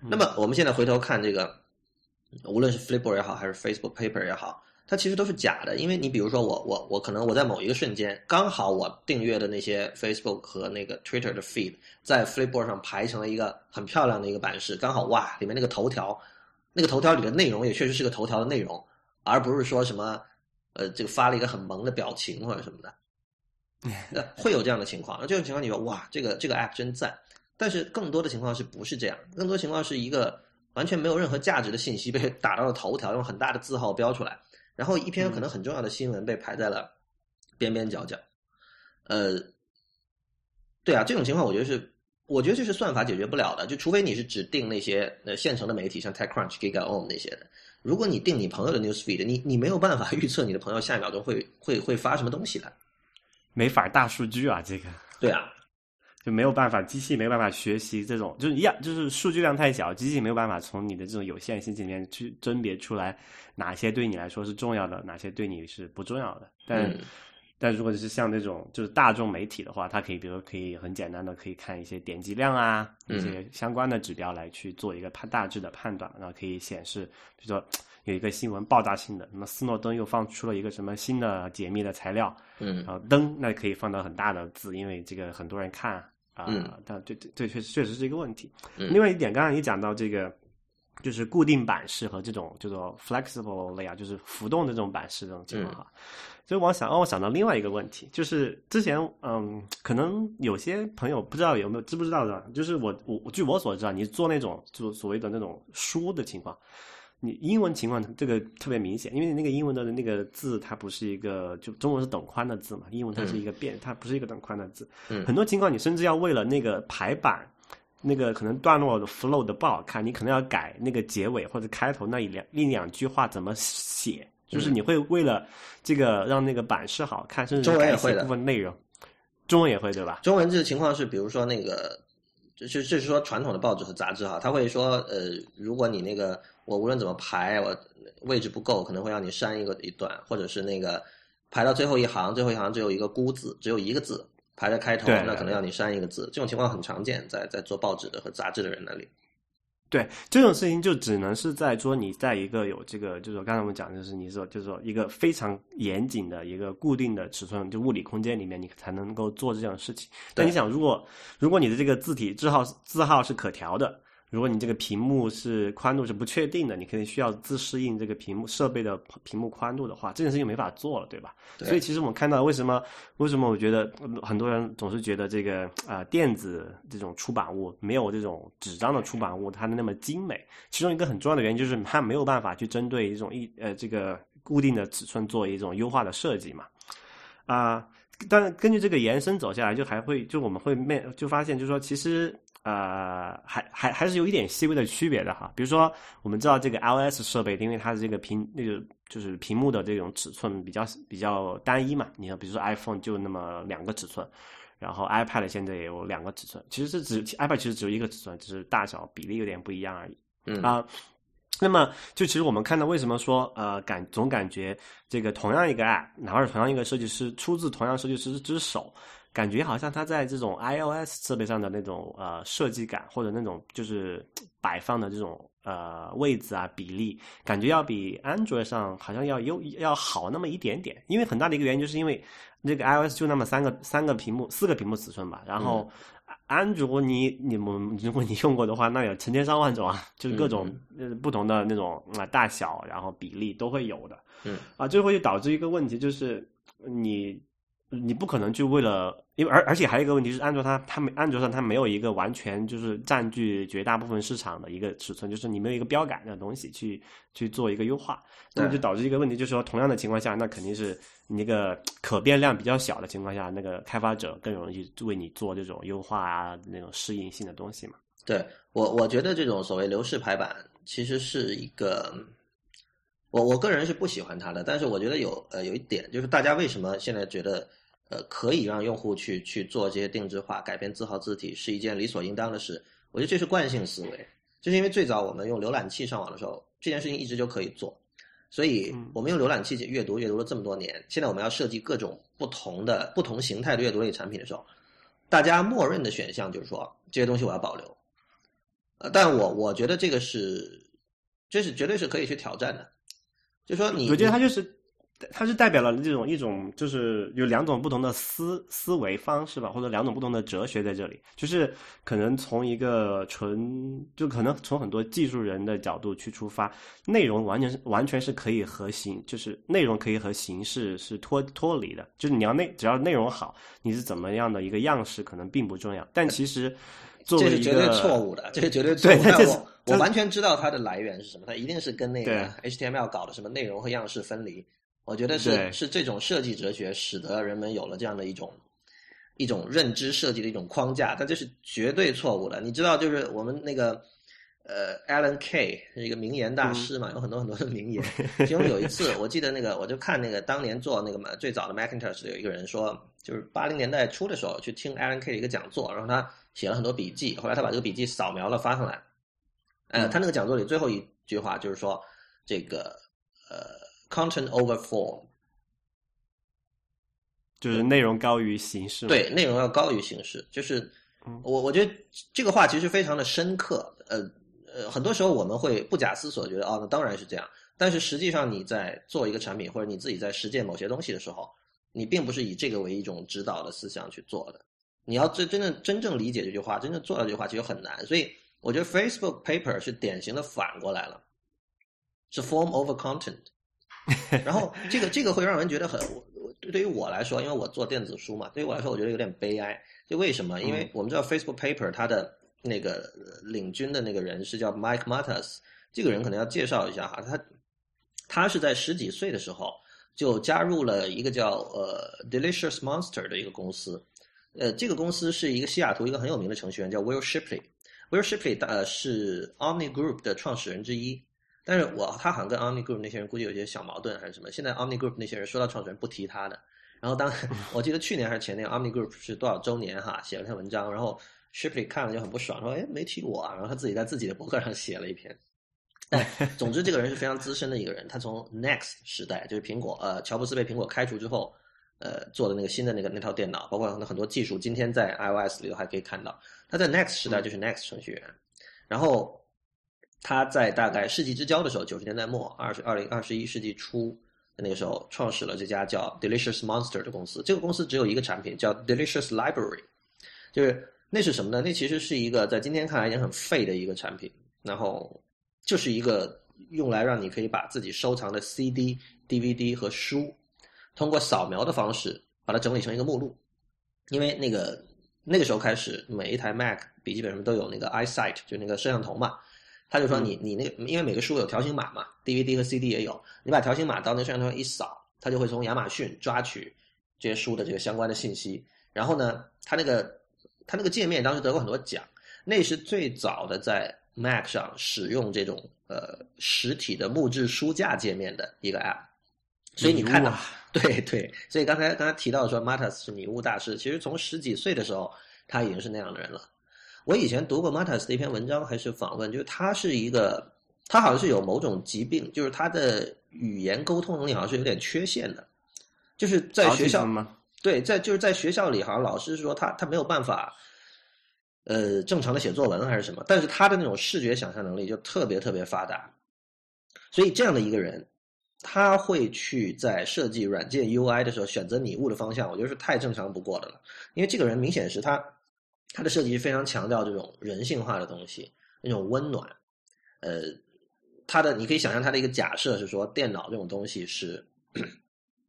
那么我们现在回头看这个，无论是 Flipboard 也好，还是 Facebook Paper 也好，它其实都是假的。因为你比如说我我我可能我在某一个瞬间，刚好我订阅的那些 Facebook 和那个 Twitter 的 feed 在 Flipboard 上排成了一个很漂亮的一个版式，刚好哇，里面那个头条，那个头条里的内容也确实是个头条的内容，而不是说什么呃这个发了一个很萌的表情或者什么的。呃会有这样的情况，那这种情况你说哇，这个这个 app 真赞。但是更多的情况是不是这样？更多情况是一个完全没有任何价值的信息被打到了头条，用很大的字号标出来，然后一篇可能很重要的新闻被排在了边边角角。呃，对啊，这种情况我觉得是，我觉得这是算法解决不了的。就除非你是只定那些呃现成的媒体，像 TechCrunch、GigaOM 那些的。如果你定你朋友的 newsfeed，你你没有办法预测你的朋友下一秒钟会会会发什么东西的。没法大数据啊，这个对啊，就没有办法，机器没有办法学习这种，就是一样，就是数据量太小，机器没有办法从你的这种有限信息里面去甄别出来哪些对你来说是重要的，哪些对你是不重要的。但、嗯但如果是像那种就是大众媒体的话，它可以比如说可以很简单的可以看一些点击量啊，嗯一些相关的指标来去做一个判大致的判断，然后可以显示，比如说 有一个新闻爆炸性的，那么斯诺登又放出了一个什么新的解密的材料，嗯然后登那可以放到很大的字，因为这个很多人看，啊，但对对对，确实确实是一个问题。另外一点，刚刚你讲到这个，就是固定版式和这种叫做 flexible layout，就是浮动的这种版式这种情况哈。所以我想让我想到另外一个问题，就是之前嗯，可能有些朋友不知道有没有知不知道的，就是我我据我所知啊，你做那种就所谓的那种书的情况。你英文情况这个特别明显，因为那个英文的那个字它不是一个就中文是等宽的字嘛，英文它是一个变，它不是一个等宽的字。很多情况你甚至要为了那个排版，那个可能段落的 flow 的不好看，你可能要改那个结尾或者开头那一两一两句话怎么写，就是你会为了这个让那个版式好看，甚至改一些部分内容。中文也会对吧？中文这个情况是，比如说那个，就是就是说传统的报纸和杂志哈，他会说呃，如果你那个。我无论怎么排，我位置不够，可能会让你删一个一段，或者是那个排到最后一行，最后一行只有一个孤字，只有一个字排在开头，那可能要你删一个字。这种情况很常见，在在做报纸的和杂志的人那里。对这种事情，就只能是在说你在一个有这个，就是刚才我们讲，就是你说，就是说一个非常严谨的一个固定的尺寸，就物理空间里面，你才能够做这样的事情。但你想，如果如果你的这个字体字号字号是可调的。如果你这个屏幕是宽度是不确定的，你可能需要自适应这个屏幕设备的屏幕宽度的话，这件事情没法做了，对吧？所以其实我们看到为什么为什么我觉得很多人总是觉得这个啊电子这种出版物没有这种纸张的出版物它的那么精美，其中一个很重要的原因就是它没有办法去针对一种一呃这个固定的尺寸做一种优化的设计嘛啊，但根据这个延伸走下来，就还会就我们会面就发现就是说其实。呃，还还还是有一点细微的区别的哈。比如说，我们知道这个 iOS 设备，因为它的这个屏那个就是屏幕的这种尺寸比较比较单一嘛。你看，比如说 iPhone 就那么两个尺寸，然后 iPad 现在也有两个尺寸。其实是只 iPad 其实只有一个尺寸，只是大小比例有点不一样而已。嗯啊，那么就其实我们看到为什么说呃感总感觉这个同样一个 App，哪怕是同样一个设计师出自同样设计师之手。感觉好像它在这种 iOS 设备上的那种呃设计感，或者那种就是 摆放的这种呃位置啊比例，感觉要比 Android 上好像要优要好那么一点点。因为很大的一个原因就是因为那个 iOS 就那么三个三个屏幕四个屏幕尺寸吧，然后安卓你你们如果你用过的话，那有成千上万种啊，就是各种呃不同的那种啊大小，然后比例都会有的。嗯啊，这会导致一个问题就是你。你不可能就为了，因为而而且还有一个问题是，安卓它它没安卓上它没有一个完全就是占据绝大部分市场的一个尺寸，就是你没有一个标杆的东西去去做一个优化，那么就导致一个问题，就是说同样的情况下，那肯定是你那个可变量比较小的情况下，那个开发者更容易为你做这种优化啊那种适应性的东西嘛。对我我觉得这种所谓流式排版其实是一个。我我个人是不喜欢它的，但是我觉得有呃有一点就是大家为什么现在觉得呃可以让用户去去做这些定制化改变字号字体是一件理所应当的事？我觉得这是惯性思维，就是因为最早我们用浏览器上网的时候，这件事情一直就可以做，所以我们用浏览器阅读阅读了这么多年，现在我们要设计各种不同的不同形态的阅读类产品的时候，大家默认的选项就是说这些东西我要保留，呃，但我我觉得这个是这是绝对是可以去挑战的。就说你，我觉得它就是，它是代表了这种一种，就是有两种不同的思思维方式吧，或者两种不同的哲学在这里。就是可能从一个纯，就可能从很多技术人的角度去出发，内容完全是完全是可以和形，就是内容可以和形式是脱脱离的。就是你要内，只要内容好，你是怎么样的一个样式可能并不重要。但其实，这是绝对错误的，这是绝对 错误的。我完全知道它的来源是什么，它一定是跟那个 HTML 搞的什么内容和样式分离。我觉得是是这种设计哲学使得人们有了这样的一种一种认知设计的一种框架，但这是绝对错误的。你知道，就是我们那个呃 Alan Kay 是一个名言大师嘛，有很多很多的名言。其中有一次，我记得那个我就看那个当年做那个嘛最早的 Macintosh 有一个人说，就是八零年代初的时候去听 Alan Kay 的一个讲座，然后他写了很多笔记，后来他把这个笔记扫描了发上来。呃，他那个讲座里最后一句话就是说，这个呃，content over form，就是内容高于形式。对，内容要高于形式。就是我我觉得这个话其实非常的深刻。呃呃，很多时候我们会不假思索觉得，哦，那当然是这样。但是实际上你在做一个产品或者你自己在实践某些东西的时候，你并不是以这个为一种指导的思想去做的。你要真真正真正理解这句话，真正做到这句话，其实很难。所以我觉得 Facebook paper 是典型的反过来了，是 form over content。然后这个这个会让人觉得很，对于我来说，因为我做电子书嘛，对于我来说，我觉得有点悲哀。就为什么？因为我们知道 Facebook paper 它的那个领军的那个人是叫 Mike Matas，这个人可能要介绍一下哈，他他是在十几岁的时候就加入了一个叫呃 Delicious Monster 的一个公司，呃，这个公司是一个西雅图一个很有名的程序员叫 Will Shipley，Will Shipley 呃是 Omni Group 的创始人之一。但是我他好像跟 Omni Group 那些人估计有些小矛盾还是什么。现在 Omni Group 那些人说到创始人不提他的。然后当 我记得去年还是前年，Omni Group 是多少周年哈，写了篇文章，然后 Shipley 看了就很不爽，说哎没提我啊。然后他自己在自己的博客上写了一篇。总之这个人是非常资深的一个人，他从 Next 时代就是苹果呃乔布斯被苹果开除之后呃做的那个新的那个那套电脑，包括很多技术，今天在 iOS 里头还可以看到。他在 Next 时代就是 Next 程序员，然后。他在大概世纪之交的时候，九十年代末，二十二零二十一世纪初那个时候，创始了这家叫 Delicious Monster 的公司。这个公司只有一个产品，叫 Delicious Library，就是那是什么呢？那其实是一个在今天看来已经很废的一个产品，然后就是一个用来让你可以把自己收藏的 CD、DVD 和书，通过扫描的方式把它整理成一个目录。因为那个那个时候开始，每一台 Mac 笔记本上都有那个 EyeSight，就那个摄像头嘛。他就说你你那个，因为每个书有条形码嘛，DVD 和 CD 也有，你把条形码到那摄像头上一扫，它就会从亚马逊抓取这些书的这个相关的信息。然后呢，它那个它那个界面当时得过很多奖，那是最早的在 Mac 上使用这种呃实体的木质书架界面的一个 App。所以你看到，对对，所以刚才刚才提到说 Matas 是迷雾大师，其实从十几岁的时候他已经是那样的人了。我以前读过 Matas 的一篇文章，还是访问，就是他是一个，他好像是有某种疾病，就是他的语言沟通能力好像是有点缺陷的，就是在学校吗？对，在就是在学校里，好像老师说他他没有办法，呃，正常的写作文还是什么，但是他的那种视觉想象能力就特别特别发达，所以这样的一个人，他会去在设计软件 UI 的时候选择拟物的方向，我觉得是太正常不过的了，因为这个人明显是他。它的设计非常强调这种人性化的东西，那种温暖。呃，它的你可以想象它的一个假设是说，电脑这种东西是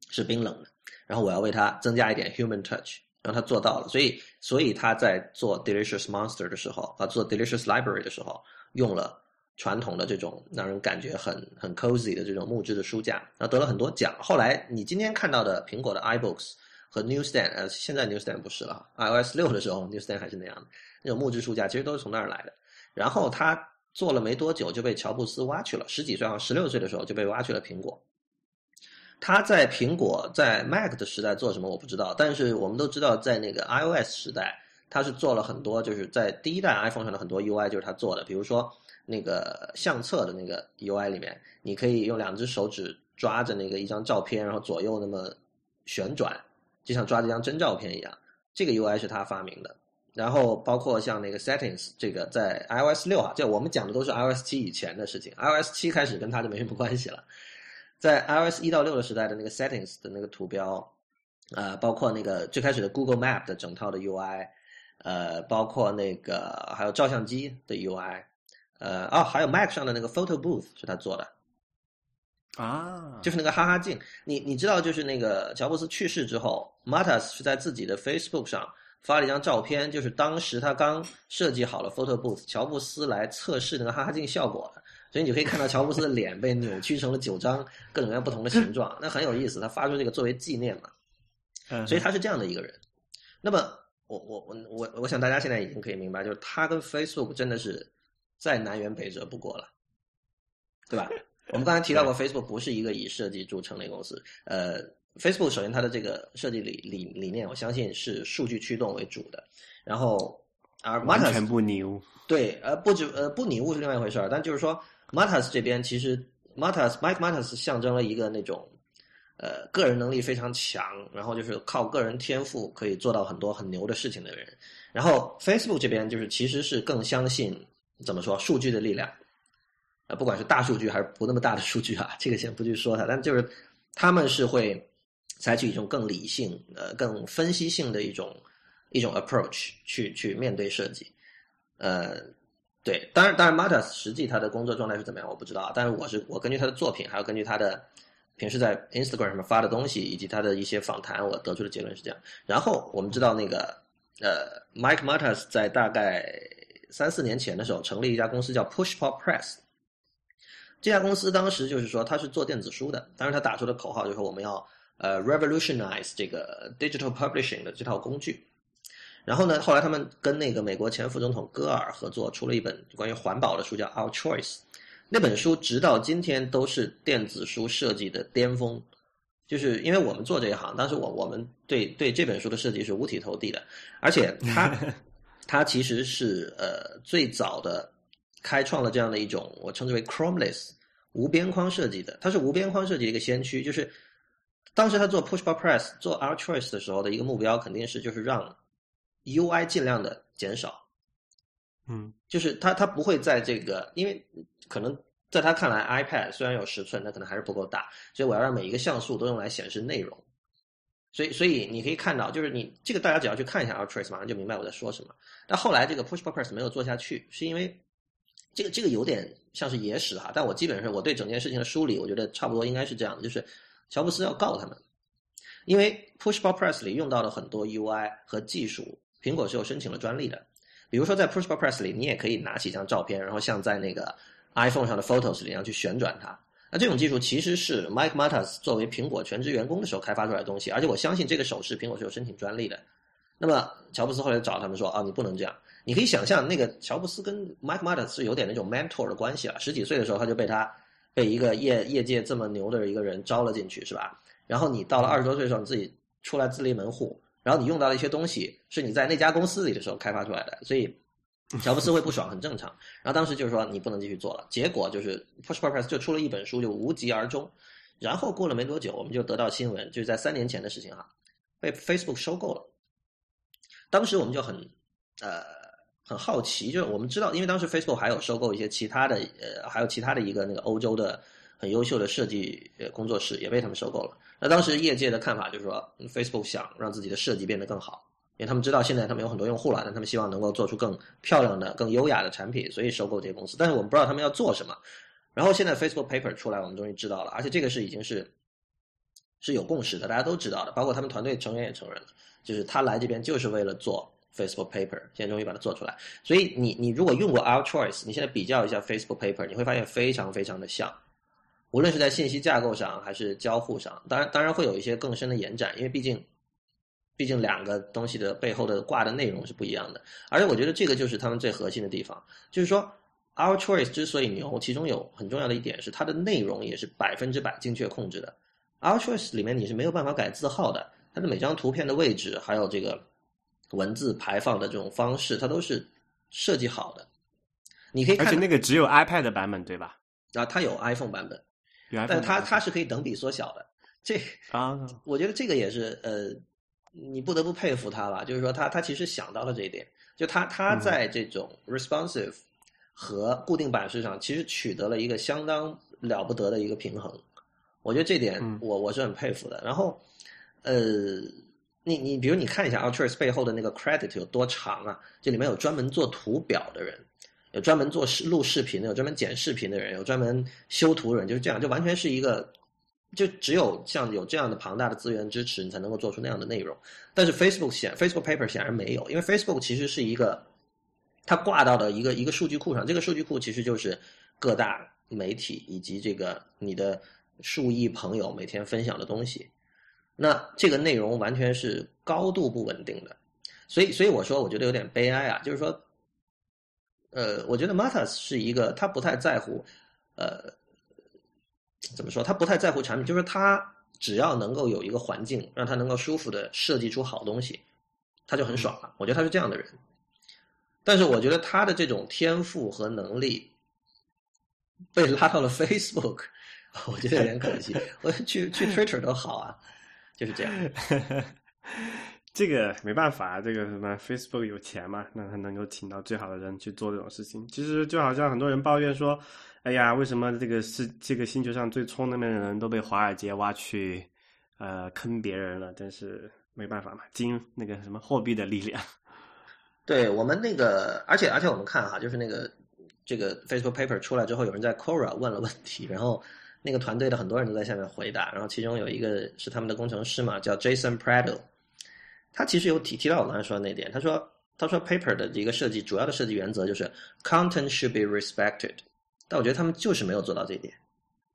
是冰冷的，然后我要为它增加一点 human touch，让它做到了。所以，所以他在做 Delicious Monster 的时候，啊，做 Delicious Library 的时候，用了传统的这种让人感觉很很 cozy 的这种木质的书架，然后得了很多奖。后来你今天看到的苹果的 iBooks。和 Newsstand，呃，现在 Newsstand 不是了，iOS 六的时候 Newsstand 还是那样的，那种木质书架其实都是从那儿来的。然后他做了没多久就被乔布斯挖去了，十几岁啊，十六岁的时候就被挖去了苹果。他在苹果在 Mac 的时代做什么我不知道，但是我们都知道在那个 iOS 时代，他是做了很多，就是在第一代 iPhone 上的很多 UI 就是他做的，比如说那个相册的那个 UI 里面，你可以用两只手指抓着那个一张照片，然后左右那么旋转。就像抓这张真照片一样，这个 UI 是他发明的。然后包括像那个 Settings，这个在 iOS 六啊，这我们讲的都是 iOS 七以前的事情。iOS 七开始跟他就没什么关系了。在 iOS 一到六的时代的那个 Settings 的那个图标，呃，包括那个最开始的 Google Map 的整套的 UI，呃，包括那个还有照相机的 UI，呃，哦，还有 Mac 上的那个 Photo Booth 是他做的。啊，就是那个哈哈镜，你你知道，就是那个乔布斯去世之后，Matas 是在自己的 Facebook 上发了一张照片，就是当时他刚设计好了 Photo Booth，乔布斯来测试那个哈哈镜效果的，所以你就可以看到乔布斯的脸被扭曲成了九张各种各样不同的形状，那很有意思。他发出这个作为纪念嘛，所以他是这样的一个人。那么，我我我我我想大家现在已经可以明白，就是他跟 Facebook 真的是再南辕北辙不过了，对吧？我们刚才提到过，Facebook 不是一个以设计著称的公司。呃，Facebook 首先它的这个设计理理理念，我相信是数据驱动为主的。然后，而 Matas 全部牛。对，呃，不止呃不拟物是另外一回事儿，但就是说，Matas 这边其实 Matas Mike Matas 象征了一个那种呃个人能力非常强，然后就是靠个人天赋可以做到很多很牛的事情的人。然后 Facebook 这边就是其实是更相信怎么说数据的力量。呃，不管是大数据还是不那么大的数据啊，这个先不去说它，但就是他们是会采取一种更理性、呃更分析性的一种一种 approach 去去面对设计。呃，对，当然当然，Marta 实际他的工作状态是怎么样我不知道，但是我是我根据他的作品，还有根据他的平时在 Instagram 上面发的东西，以及他的一些访谈，我得出的结论是这样。然后我们知道那个呃，Mike Marta 在大概三四年前的时候成立一家公司叫 Push Pop Press。这家公司当时就是说他是做电子书的，当时他打出的口号就是说我们要呃 revolutionize 这个 digital publishing 的这套工具。然后呢，后来他们跟那个美国前副总统戈尔合作，出了一本关于环保的书，叫《Our Choice》。那本书直到今天都是电子书设计的巅峰。就是因为我们做这一行，当时我我们对对这本书的设计是五体投地的，而且它 它其实是呃最早的。开创了这样的一种我称之为 Chromeless 无边框设计的，它是无边框设计的一个先驱。就是当时他做 Push Bar Press 做 Our Choice 的时候的一个目标，肯定是就是让 UI 尽量的减少。嗯，就是他他不会在这个，因为可能在他看来，iPad 虽然有十寸，但可能还是不够大，所以我要让每一个像素都用来显示内容。所以所以你可以看到，就是你这个大家只要去看一下 Our Choice，马上就明白我在说什么。但后来这个 Push Bar Press 没有做下去，是因为。这个这个有点像是野史哈，但我基本上我对整件事情的梳理，我觉得差不多应该是这样的，就是乔布斯要告他们，因为 Push Bar Press 里用到了很多 UI 和技术，苹果是有申请了专利的。比如说在 Push Bar Press 里，你也可以拿起一张照片，然后像在那个 iPhone 上的 Photos 里一样去旋转它。那这种技术其实是 Mike Matas 作为苹果全职员工的时候开发出来的东西，而且我相信这个手势苹果是有申请专利的。那么乔布斯后来找他们说啊，你不能这样。你可以想象，那个乔布斯跟 Mike Martin 是有点那种 mentor 的关系了。十几岁的时候，他就被他被一个业业界这么牛的一个人招了进去，是吧？然后你到了二十多岁的时候，你自己出来自立门户，然后你用到了一些东西，是你在那家公司里的时候开发出来的，所以乔布斯会不爽，很正常。然后当时就是说你不能继续做了，结果就是 Push Purpose 就出了一本书，就无疾而终。然后过了没多久，我们就得到新闻，就是在三年前的事情哈，被 Facebook 收购了。当时我们就很呃。很好奇，就是我们知道，因为当时 Facebook 还有收购一些其他的，呃，还有其他的一个那个欧洲的很优秀的设计呃工作室也被他们收购了。那当时业界的看法就是说，Facebook 想让自己的设计变得更好，因为他们知道现在他们有很多用户了，但他们希望能够做出更漂亮的、更优雅的产品，所以收购这些公司。但是我们不知道他们要做什么。然后现在 Facebook Paper 出来，我们终于知道了，而且这个是已经是是有共识的，大家都知道的，包括他们团队成员也承认了，就是他来这边就是为了做。Facebook Paper 现在终于把它做出来，所以你你如果用过 Our Choice，你现在比较一下 Facebook Paper，你会发现非常非常的像，无论是在信息架构上还是交互上，当然当然会有一些更深的延展，因为毕竟毕竟两个东西的背后的挂的内容是不一样的，而且我觉得这个就是他们最核心的地方，就是说 Our Choice 之所以牛，其中有很重要的一点是它的内容也是百分之百精确控制的，Our Choice 里面你是没有办法改字号的，它的每张图片的位置还有这个。文字排放的这种方式，它都是设计好的。你可以看，而且那个只有 iPad 版本对吧？啊，它有 iPhone 版本，但它它是可以等比缩小的。这啊，我觉得这个也是呃，你不得不佩服他吧。就是说，他他其实想到了这一点，就他他在这种 responsive 和固定版式上，其实取得了一个相当了不得的一个平衡。我觉得这点我我是很佩服的。然后呃。你你比如你看一下 Ultras 背后的那个 credit 有多长啊？这里面有专门做图表的人，有专门做视录视频的，有专门剪视频的人，有专门修图人，就是这样，就完全是一个，就只有像有这样的庞大的资源支持，你才能够做出那样的内容。但是 Facebook 显 Facebook Paper 显然没有，因为 Facebook 其实是一个，它挂到的一个一个数据库上，这个数据库其实就是各大媒体以及这个你的数亿朋友每天分享的东西。那这个内容完全是高度不稳定的，所以所以我说我觉得有点悲哀啊，就是说，呃，我觉得 Matas 是一个他不太在乎，呃，怎么说？他不太在乎产品，就是他只要能够有一个环境让他能够舒服的设计出好东西，他就很爽了。我觉得他是这样的人，但是我觉得他的这种天赋和能力被拉到了 Facebook，我觉得有点可惜。我去去 Twitter 都好啊。就是这样，这个没办法，这个什么 Facebook 有钱嘛，那他能够请到最好的人去做这种事情。其实就好像很多人抱怨说，哎呀，为什么这个是这个星球上最聪明的人都被华尔街挖去呃坑别人了？但是没办法嘛，金那个什么货币的力量。对我们那个，而且而且我们看哈，就是那个这个 Facebook paper 出来之后，有人在 Quora 问了问题，然后那个团队的很多人都在下面回答，然后其中有一个是他们的工程师嘛，叫 Jason Prado，他其实有提提到我刚才说的那点，他说他说 paper 的一个设计主要的设计原则就是 content should be respected，但我觉得他们就是没有做到这一点，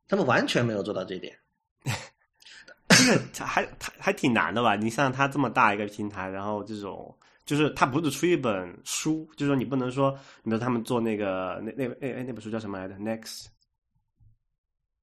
他们完全没有做到这一点。这个还还还挺难的吧？你像他这么大一个平台，然后这种。就是他不是出一本书，就是说你不能说，你说他们做那个那那哎哎那本书叫什么来着？Next，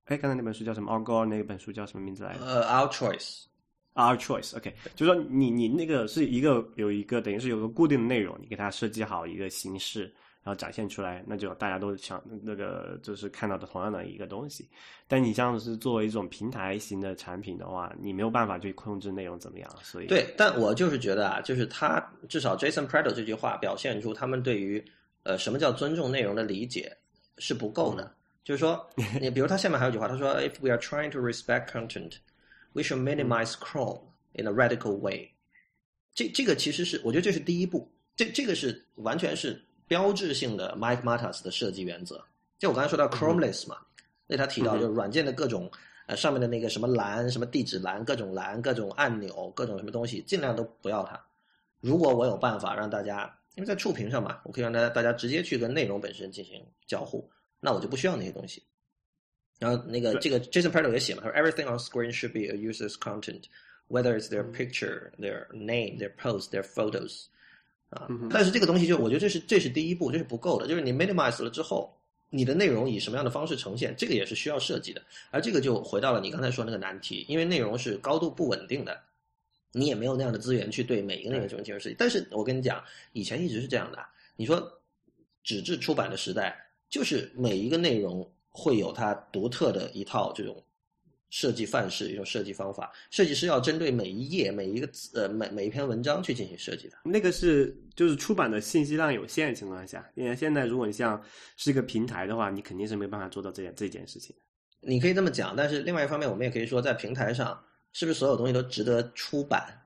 哎，刚才那本书叫什么？Our Goal 那本书叫什么名字来着？呃，Our Choice，Our Choice，OK，就是说你你那个是一个有一个等于是有个固定的内容，你给它设计好一个形式。然后展现出来，那就大家都想那个就是看到的同样的一个东西。但你像是作为一种平台型的产品的话，你没有办法去控制内容怎么样。所以对，但我就是觉得啊，就是他至少 Jason Prado 这句话表现出他们对于呃什么叫尊重内容的理解是不够的。就是说，你比如他下面还有一句话，他说：“If we are trying to respect content, we should minimize Chrome in a radical way。”这这个其实是我觉得这是第一步，这这个是完全是。标志性的 Mike Matas 的设计原则，就我刚才说到 Chromeless 嘛，那他提到就是软件的各种呃上面的那个什么栏、什么地址栏、各种栏、各种按钮、各种什么东西，尽量都不要它。如果我有办法让大家，因为在触屏上嘛，我可以让大家大家直接去跟内容本身进行交互，那我就不需要那些东西。然后那个这个 Jason Prado 也写嘛，他说 Everything on screen should be a user's content, whether it's their picture, their name, their post, their photos. 啊，但是这个东西就我觉得这是这是第一步，这是不够的。就是你 minimize 了之后，你的内容以什么样的方式呈现，这个也是需要设计的。而这个就回到了你刚才说那个难题，因为内容是高度不稳定的，你也没有那样的资源去对每一个内容进行设计。但是我跟你讲，以前一直是这样的。你说纸质出版的时代，就是每一个内容会有它独特的一套这种。设计范式一种设计方法，设计师要针对每一页、每一个字、呃每每一篇文章去进行设计的。那个是就是出版的信息量有限的情况下，因为现在如果你像是一个平台的话，你肯定是没办法做到这件这件事情。你可以这么讲，但是另外一方面，我们也可以说，在平台上是不是所有东西都值得出版？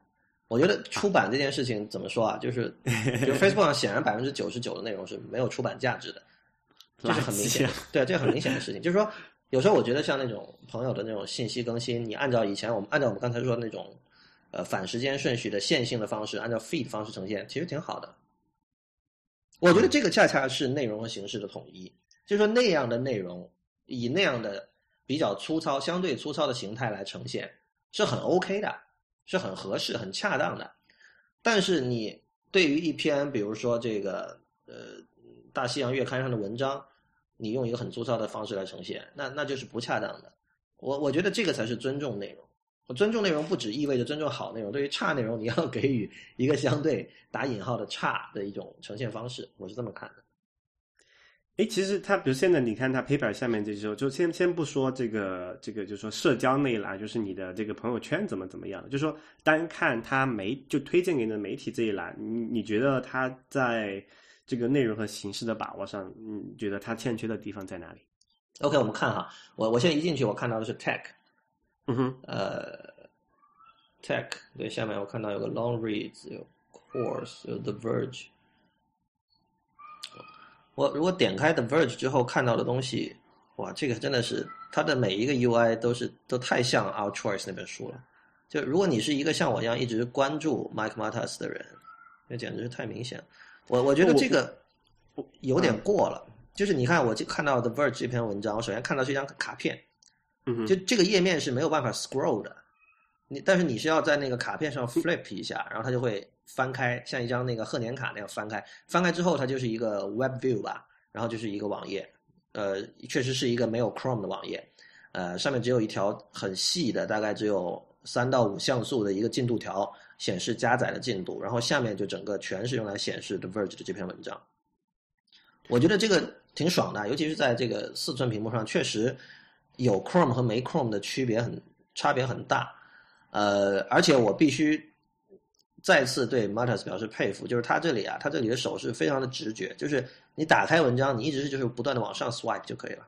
我觉得出版这件事情怎么说啊？就是，就 Facebook 上显然百分之九十九的内容是没有出版价值的，这是很明显，对，这是很明显的事情，就是说。有时候我觉得像那种朋友的那种信息更新，你按照以前我们按照我们刚才说的那种，呃反时间顺序的线性的方式，按照 feed 方式呈现，其实挺好的。我觉得这个恰恰是内容和形式的统一，就是说那样的内容以那样的比较粗糙、相对粗糙的形态来呈现是很 OK 的，是很合适、很恰当的。但是你对于一篇比如说这个呃《大西洋月刊》上的文章。你用一个很粗糙的方式来呈现，那那就是不恰当的。我我觉得这个才是尊重内容。我尊重内容不只意味着尊重好内容，对于差内容，你要 给予一个相对打引号的差的一种呈现方式。我是这么看的。哎，其实他比如现在你看他 paper 下面这候，就先先不说这个这个，就是说社交那一栏，就是你的这个朋友圈怎么怎么样，就说单看他媒就推荐给你的媒体这一栏，你你觉得他在？这个内容和形式的把握上，你觉得它欠缺的地方在哪里？OK，我们看哈，我我现在一进去，我看到的是 Tech，嗯哼，呃，Tech，对，下面我看到有个 Long Reads，有 Course，有 The Verge。我如果点开 The Verge 之后看到的东西，哇，这个真的是它的每一个 UI 都是都太像 Our Choice 那本书了。就如果你是一个像我一样一直关注 Mike Matas 的人，那简直是太明显了。我我觉得这个有点过了，就是你看，我就看到 The Verge 这篇文章，我首先看到是一张卡片，嗯，就这个页面是没有办法 scroll 的，你但是你是要在那个卡片上 flip 一下，然后它就会翻开，像一张那个贺年卡那样翻开，翻开之后它就是一个 Web View 吧，然后就是一个网页，呃，确实是一个没有 Chrome 的网页，呃，上面只有一条很细的，大概只有三到五像素的一个进度条。显示加载的进度，然后下面就整个全是用来显示 The Verge 的这篇文章。我觉得这个挺爽的，尤其是在这个四寸屏幕上，确实有 Chrome 和没 Chrome 的区别很差别很大。呃，而且我必须再次对 Matas 表示佩服，就是他这里啊，他这里的手势非常的直觉，就是你打开文章，你一直是就是不断的往上 swipe 就可以了。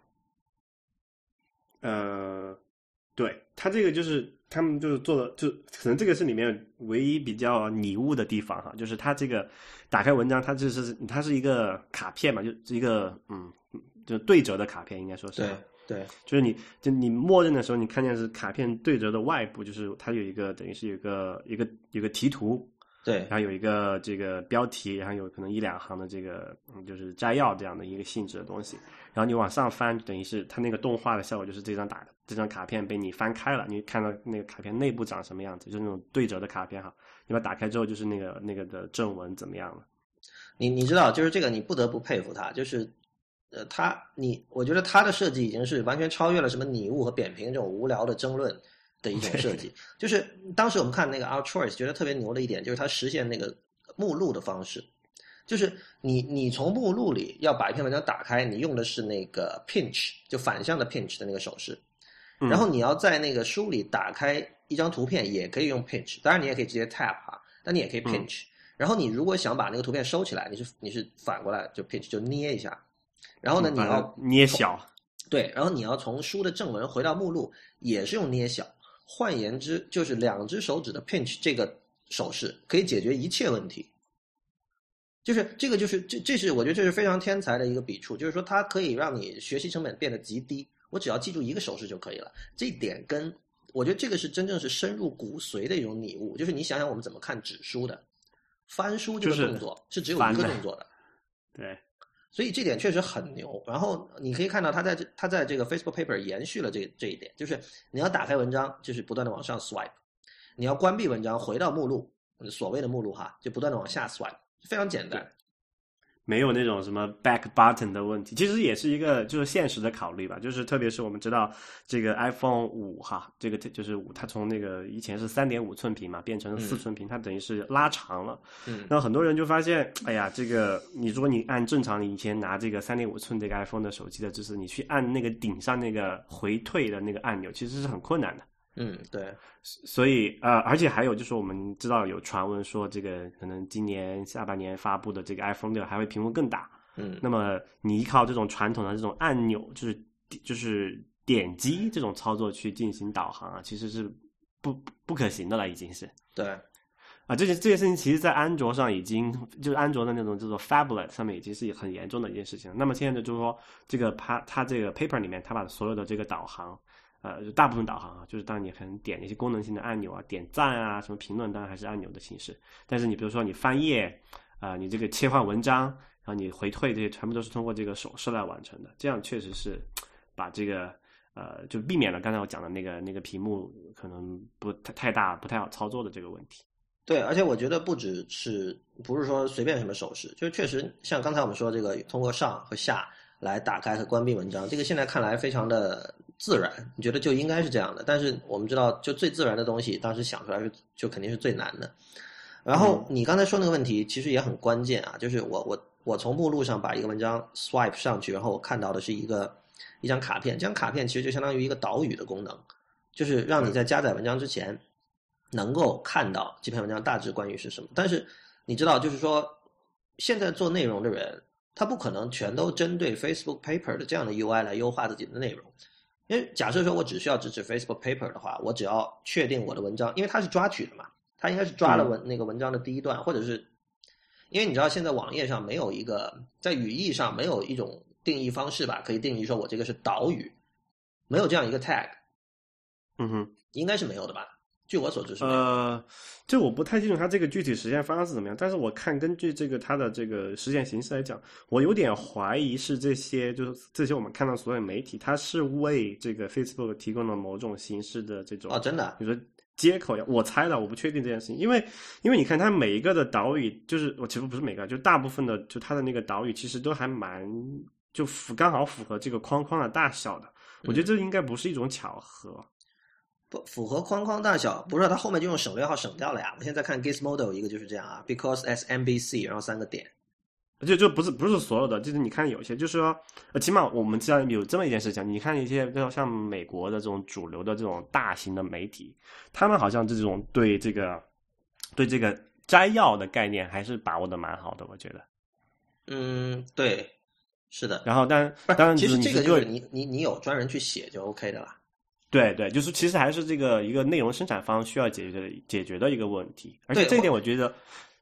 呃，对他这个就是他们就是做的，就可能这个是里面唯一比较拟物的地方哈，就是它这个打开文章，它就是它是一个卡片嘛，就是一个嗯，就对折的卡片，应该说是对对，就是你就你默认的时候，你看见是卡片对折的外部，就是它有一个等于是有一个一个有个题图，对，然后有一个这个标题，然后有可能一两行的这个嗯，就是摘要这样的一个性质的东西。然后你往上翻，等于是它那个动画的效果，就是这张打这张卡片被你翻开了，你看到那个卡片内部长什么样子，就是那种对折的卡片哈。你把它打开之后，就是那个那个的正文怎么样了？你你知道，就是这个你不得不佩服他，就是呃，他你我觉得他的设计已经是完全超越了什么拟物和扁平这种无聊的争论的一种设计。就是当时我们看那个 Our Choice，觉得特别牛的一点，就是它实现那个目录的方式。就是你，你从目录里要把一篇文章打开，你用的是那个 pinch，就反向的 pinch 的那个手势。然后你要在那个书里打开一张图片，也可以用 pinch。当然你也可以直接 tap 哈，但你也可以 pinch。然后你如果想把那个图片收起来，你是你是反过来就 pinch 就捏一下。然后呢，你要捏小。对，然后你要从书的正文回到目录，也是用捏小。换言之，就是两只手指的 pinch 这个手势可以解决一切问题。就是这个，就是这，这是我觉得这是非常天才的一个笔触，就是说它可以让你学习成本变得极低，我只要记住一个手势就可以了。这一点跟我觉得这个是真正是深入骨髓的一种礼物。就是你想想，我们怎么看纸书的，翻书这个动作是只有一个动作的，对，所以这点确实很牛。然后你可以看到，他在这，他在这个 Facebook Paper 延续了这这一点，就是你要打开文章，就是不断的往上 swipe；你要关闭文章，回到目录，所谓的目录哈，就不断的往下 swipe。非常简单，没有那种什么 back button 的问题，其实也是一个就是现实的考虑吧。就是特别是我们知道这个 iPhone 五哈，这个就是五，它从那个以前是三点五寸屏嘛，变成四寸屏，它等于是拉长了。嗯，那很多人就发现，哎呀，这个你如果你按正常你以前拿这个三点五寸这个 iPhone 的手机的，就是你去按那个顶上那个回退的那个按钮，其实是很困难的。嗯，对，所以呃，而且还有就是我们知道有传闻说，这个可能今年下半年发布的这个 iPhone 六还会屏幕更大。嗯，那么你依靠这种传统的这种按钮，就是就是点击这种操作去进行导航啊，其实是不不可行的了，已经是。对，啊，这件这件事情其实，在安卓上已经就是安卓的那种叫做 p h a b l e t 上面已经是很严重的一件事情。那么现在就是说，这个它它这个 paper 里面，它把所有的这个导航。呃，就大部分导航啊，就是当你可能点一些功能性的按钮啊，点赞啊，什么评论，当然还是按钮的形式。但是你比如说你翻页啊，你这个切换文章，然后你回退这些，全部都是通过这个手势来完成的。这样确实是把这个呃，就避免了刚才我讲的那个那个屏幕可能不太太大、不太好操作的这个问题。对，而且我觉得不只是不是说随便什么手势，就是确实像刚才我们说这个通过上和下来打开和关闭文章，这个现在看来非常的。自然，你觉得就应该是这样的，但是我们知道，就最自然的东西，当时想出来是就肯定是最难的。然后你刚才说那个问题，其实也很关键啊，就是我我我从目录上把一个文章 swipe 上去，然后我看到的是一个一张卡片，这张卡片其实就相当于一个导语的功能，就是让你在加载文章之前能够看到这篇文章大致关于是什么。但是你知道，就是说现在做内容的人，他不可能全都针对 Facebook Paper 的这样的 UI 来优化自己的内容。因为假设说我只需要支持 Facebook Paper 的话，我只要确定我的文章，因为它是抓取的嘛，它应该是抓了文那个文章的第一段，或者是，因为你知道现在网页上没有一个在语义上没有一种定义方式吧，可以定义说我这个是导语，没有这样一个 tag，嗯哼，应该是没有的吧。据我所知是呃，这我不太清楚它这个具体实现方式怎么样。但是我看根据这个它的这个实现形式来讲，我有点怀疑是这些就是这些我们看到所有媒体，它是为这个 Facebook 提供了某种形式的这种啊，真的，比如说接口呀，我猜的，我不确定这件事情，因为因为你看它每一个的岛屿，就是我其实不是每个，就大部分的就它的那个岛屿其实都还蛮就符刚好符合这个框框的大小的，我觉得这应该不是一种巧合。不符合框框大小，不是它后面就用省略号省掉了呀。我现在看 Gizmodo 一个就是这样啊，because as MBC，然后三个点，就就不是不是所有的，就是你看有些就是说，呃，起码我们知道有这么一件事情，你看一些像美国的这种主流的这种大型的媒体，他们好像这种对这个对这个摘要的概念还是把握的蛮好的，我觉得。嗯，对，是的。然后但当然，其实这个就是你你你有专人去写就 OK 的啦。对对，就是其实还是这个一个内容生产方需要解决解决的一个问题，而且这一点我觉得。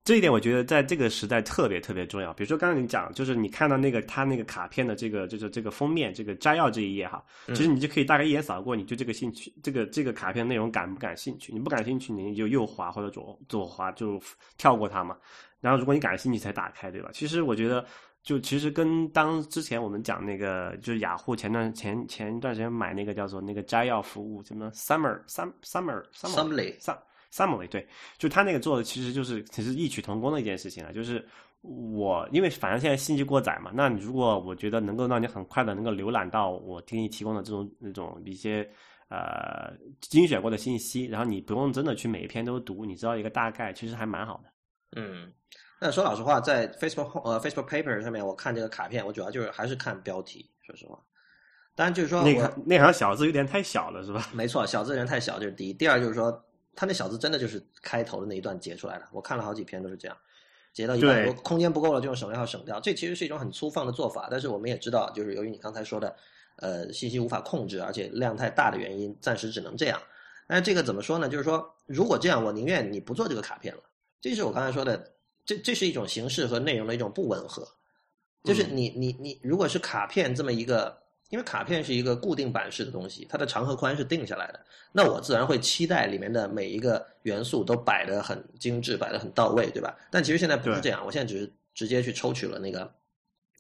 这一点我觉得在这个时代特别特别重要。比如说刚刚你讲，就是你看到那个他那个卡片的这个就是这个封面这个摘要这一页哈，其实你就可以大概一眼扫过，你对这个兴趣，这个这个卡片内容感不感兴趣？你不感兴趣，你就右滑或者左左滑就跳过它嘛。然后如果你感兴趣才打开，对吧？其实我觉得，就其实跟当之前我们讲那个，就是雅虎前段前前一段时间买那个叫做那个摘要服务，什么 Summer Summer Summer Summer Summer。Summary 对，就他那个做的其实就是其实异曲同工的一件事情啊，就是我因为反正现在信息过载嘛，那你如果我觉得能够让你很快的能够浏览到我给你提供的这种那种一些呃精选过的信息，然后你不用真的去每一篇都读，你知道一个大概，其实还蛮好的。嗯，那说老实话，在 Facebook 呃 Facebook Paper 上面，我看这个卡片，我主要就是还是看标题，说实话。当然就是说，那个那行小字有点太小了，是吧？没错，小字有点太小，这是第一。第二就是说。他那小字真的就是开头的那一段截出来的，我看了好几篇都是这样，截到一半，空间不够了就用省略号省掉。这其实是一种很粗放的做法，但是我们也知道，就是由于你刚才说的，呃，信息无法控制，而且量太大的原因，暂时只能这样。但是这个怎么说呢？就是说，如果这样，我宁愿你不做这个卡片了。这是我刚才说的，这这是一种形式和内容的一种不吻合。就是你你你，如果是卡片这么一个。因为卡片是一个固定版式的东西，它的长和宽是定下来的，那我自然会期待里面的每一个元素都摆得很精致，摆得很到位，对吧？但其实现在不是这样，我现在只是直接去抽取了那个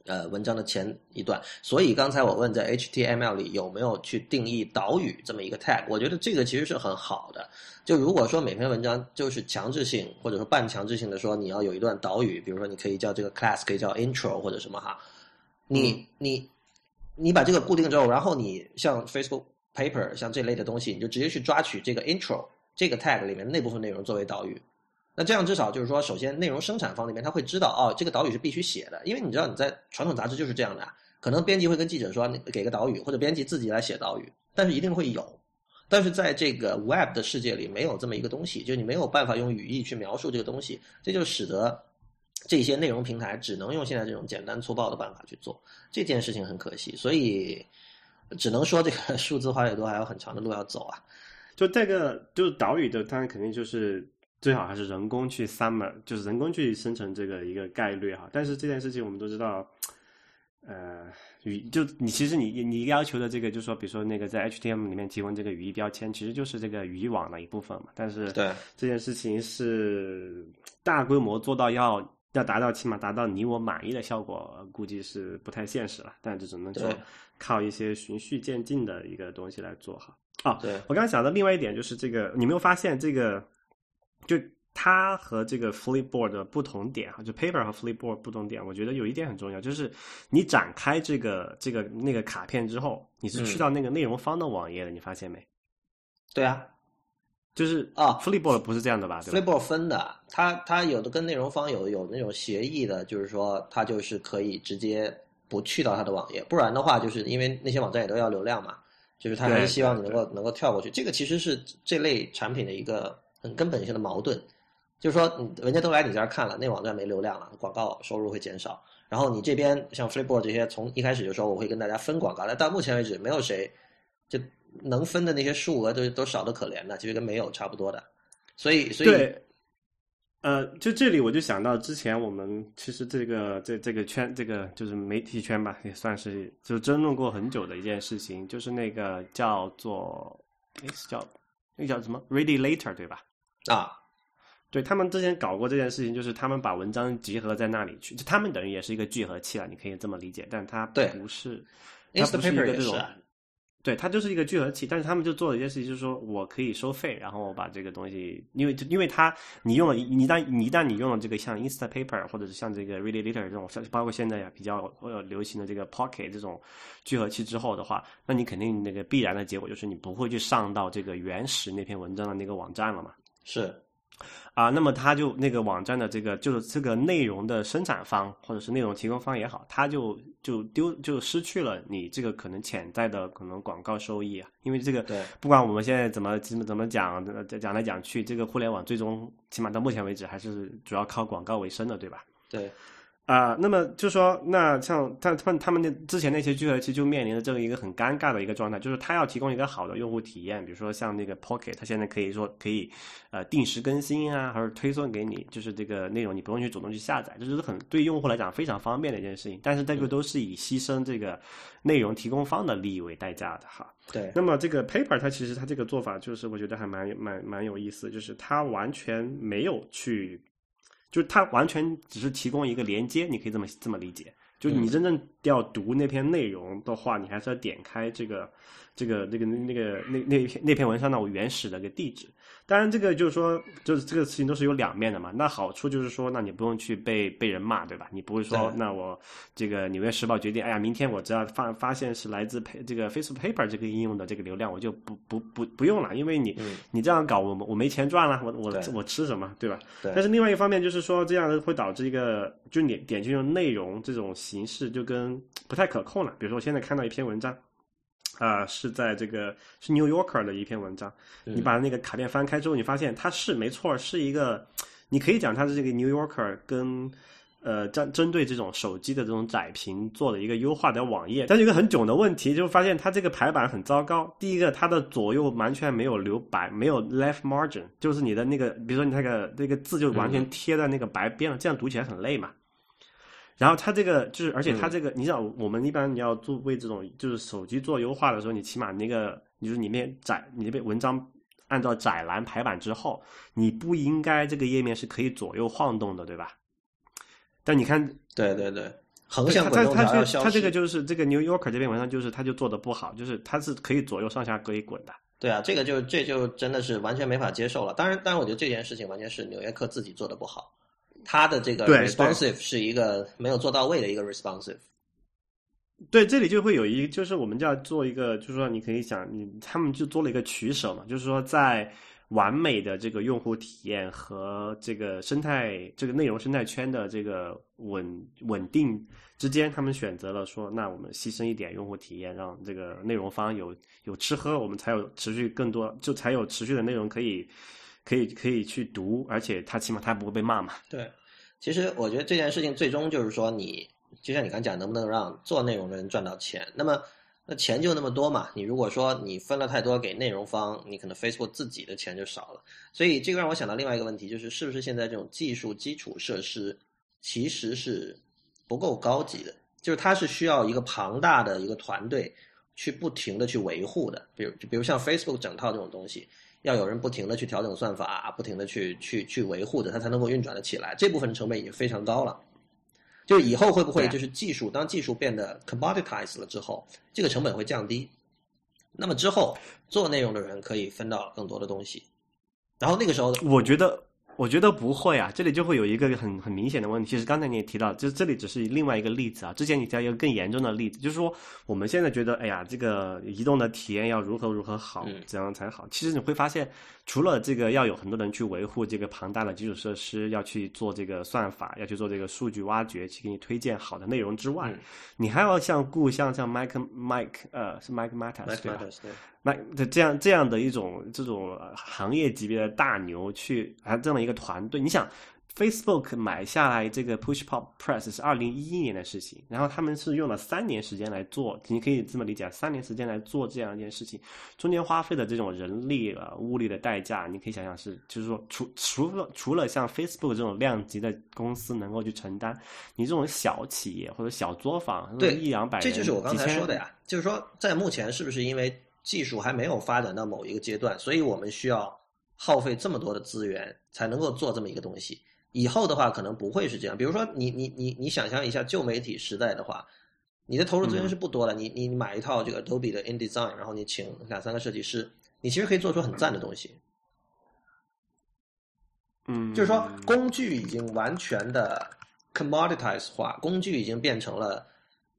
呃文章的前一段，所以刚才我问在 HTML 里有没有去定义岛屿这么一个 tag，我觉得这个其实是很好的。就如果说每篇文章就是强制性或者说半强制性的说你要有一段岛屿，比如说你可以叫这个 class 可以叫 intro 或者什么哈，你你。你把这个固定之后，然后你像 Facebook Paper 像这类的东西，你就直接去抓取这个 Intro 这个 tag 里面那部分内容作为导语。那这样至少就是说，首先内容生产方那边他会知道哦，这个导语是必须写的，因为你知道你在传统杂志就是这样的，可能编辑会跟记者说给个导语，或者编辑自己来写导语，但是一定会有。但是在这个 Web 的世界里，没有这么一个东西，就你没有办法用语义去描述这个东西，这就使得。这些内容平台只能用现在这种简单粗暴的办法去做这件事情，很可惜。所以只能说这个 数字化阅读还有很长的路要走啊。就这个，就是导语的，当然肯定就是最好还是人工去 summer，就是人工去生成这个一个概率哈。但是这件事情我们都知道，呃，语就你其实你你要求的这个，就是说，比如说那个在 HTML 里面提供这个语义标签，其实就是这个语义网的一部分嘛。但是对这件事情是大规模做到要。要达到起码达到你我满意的效果，估计是不太现实了。但这只能说靠一些循序渐进的一个东西来做哈。啊，对我刚刚想到另外一点就是这个，你没有发现这个，就它和这个 Flipboard 的不同点哈，就 Paper 和 Flipboard 不同点，我觉得有一点很重要，就是你展开这个这个那个卡片之后，你是去到那个内容方的网页的，你发现没？对啊。就是啊，Flipboard 不是这样的吧？Flipboard 分的，它它有的跟内容方有有那种协议的，就是说它就是可以直接不去到它的网页，不然的话，就是因为那些网站也都要流量嘛，就是它还是希望你能够能够跳过去。这个其实是这类产品的一个根本性的矛盾，就是说，人家都来你这儿看了，那网站没流量了，广告收入会减少。然后你这边像 Flipboard 这些，从一开始就说我会跟大家分广告，但到目前为止没有谁就。能分的那些数额都都少的可怜的，其实跟没有差不多的，所以所以，呃，就这里我就想到之前我们其实这个这这个圈这个就是媒体圈吧，也算是就争论过很久的一件事情，就是那个叫做哎叫那叫什么 Ready Later 对吧？啊，对他们之前搞过这件事情，就是他们把文章集合在那里去，就他们等于也是一个聚合器了，你可以这么理解，但它不是，它不是一个这种。对，它就是一个聚合器，但是他们就做了一件事情，就是说我可以收费，然后我把这个东西，因为因为它你用了，你一旦你一旦你用了这个像 Instapaper 或者是像这个 Ready Later 这种，像包括现在比较呃流行的这个 Pocket 这种聚合器之后的话，那你肯定那个必然的结果就是你不会去上到这个原始那篇文章的那个网站了嘛？是。啊，那么他就那个网站的这个就是这个内容的生产方或者是内容提供方也好，他就就丢就失去了你这个可能潜在的可能广告收益啊，因为这个不管我们现在怎么怎么怎么讲讲来讲去，这个互联网最终起码到目前为止还是主要靠广告为生的，对吧？对。啊，那么就说，那像他他们他们那之前那些聚合器就面临着这个一个很尴尬的一个状态，就是他要提供一个好的用户体验，比如说像那个 Pocket，它现在可以说可以呃定时更新啊，或者推送给你，就是这个内容你不用去主动去下载，这就是很对用户来讲非常方便的一件事情。但是这个都是以牺牲这个内容提供方的利益为代价的哈。对，那么这个 Paper 它其实它这个做法就是我觉得还蛮蛮蛮有意思，就是它完全没有去。就是它完全只是提供一个连接，你可以这么这么理解。就是你真正要读那篇内容的话，你还是要点开这个这个那个那个那那篇那篇文章的我原始的个地址。当然，这个就是说，就是这个事情都是有两面的嘛。那好处就是说，那你不用去被被人骂，对吧？你不会说，那我这个《纽约时报》决定，哎呀，明天我只要发发现是来自这个 Facebook Paper 这个应用的这个流量，我就不不不不用了，因为你你这样搞，我我没钱赚了，我我我吃什么，对吧？但是另外一方面就是说，这样会导致一个，就点点击用内容这种形式就跟不太可控了。比如说，我现在看到一篇文章。啊，是在这个是 New Yorker 的一篇文章。你把那个卡片翻开之后，你发现它是没错，是一个，你可以讲它是这个 New Yorker 跟呃针针对这种手机的这种窄屏做的一个优化的网页。但是一个很囧的问题，就发现它这个排版很糟糕。第一个，它的左右完全没有留白，没有 left margin，就是你的那个，比如说你那个那个字就完全贴在那个白边了，这样读起来很累嘛。然后它这个就是，而且它这个，你想，我们一般你要做为这种就是手机做优化的时候，你起码那个，你说里面窄，你那边文章按照窄栏排版之后，你不应该这个页面是可以左右晃动的，对吧？但你看，对对对，横向滚动它它它这个就是这个 New Yorker 这篇文章就是它就做的不好，就是它是可以左右上下可以滚的。对啊，这个就这就真的是完全没法接受了。当然，当然，我觉得这件事情完全是纽约客自己做的不好。它的这个 responsive 是一个没有做到位的一个 responsive。对，这里就会有一，就是我们就要做一个，就是说你可以想，你他们就做了一个取舍嘛，就是说在完美的这个用户体验和这个生态、这个内容生态圈的这个稳稳定之间，他们选择了说，那我们牺牲一点用户体验，让这个内容方有有吃喝，我们才有持续更多，就才有持续的内容可以。可以可以去读，而且他起码他不会被骂嘛。对，其实我觉得这件事情最终就是说，你就像你刚讲，能不能让做内容的人赚到钱？那么那钱就那么多嘛。你如果说你分了太多给内容方，你可能 Facebook 自己的钱就少了。所以这个让我想到另外一个问题，就是是不是现在这种技术基础设施其实是不够高级的？就是它是需要一个庞大的一个团队去不停的去维护的。比如就比如像 Facebook 整套这种东西。要有人不停的去调整算法，不停的去去去维护的，它才能够运转的起来。这部分成本已经非常高了。就以后会不会就是技术，当技术变得 commoditized 了之后，这个成本会降低。那么之后做内容的人可以分到更多的东西。然后那个时候，我觉得。我觉得不会啊，这里就会有一个很很明显的问题。其实刚才你也提到，就是这里只是另外一个例子啊。之前你提到一个更严重的例子，就是说我们现在觉得，哎呀，这个移动的体验要如何如何好，怎样才好？其实你会发现，除了这个要有很多人去维护这个庞大的基础设施，要去做这个算法，要去做这个数据挖掘，去给你推荐好的内容之外，你还要像故像像 Mike Mike 呃是 Mike Matas 对吧？那这样这样的一种这种行业级别的大牛去啊这样的一个团队，你想，Facebook 买下来这个 Pushpop Press 是二零一一年的事情，然后他们是用了三年时间来做，你可以这么理解，三年时间来做这样一件事情，中间花费的这种人力啊物力的代价，你可以想想是，就是说除除了除了像 Facebook 这种量级的公司能够去承担，你这种小企业或者小作坊，对一两百人，这就是我刚才说的呀，就是说在目前是不是因为。技术还没有发展到某一个阶段，所以我们需要耗费这么多的资源才能够做这么一个东西。以后的话可能不会是这样。比如说，你你你你想象一下旧媒体时代的话，你的投入资源是不多的。你你买一套这个 Adobe 的 InDesign，然后你请两三个设计师，你其实可以做出很赞的东西。嗯，就是说工具已经完全的 commoditize 化，工具已经变成了。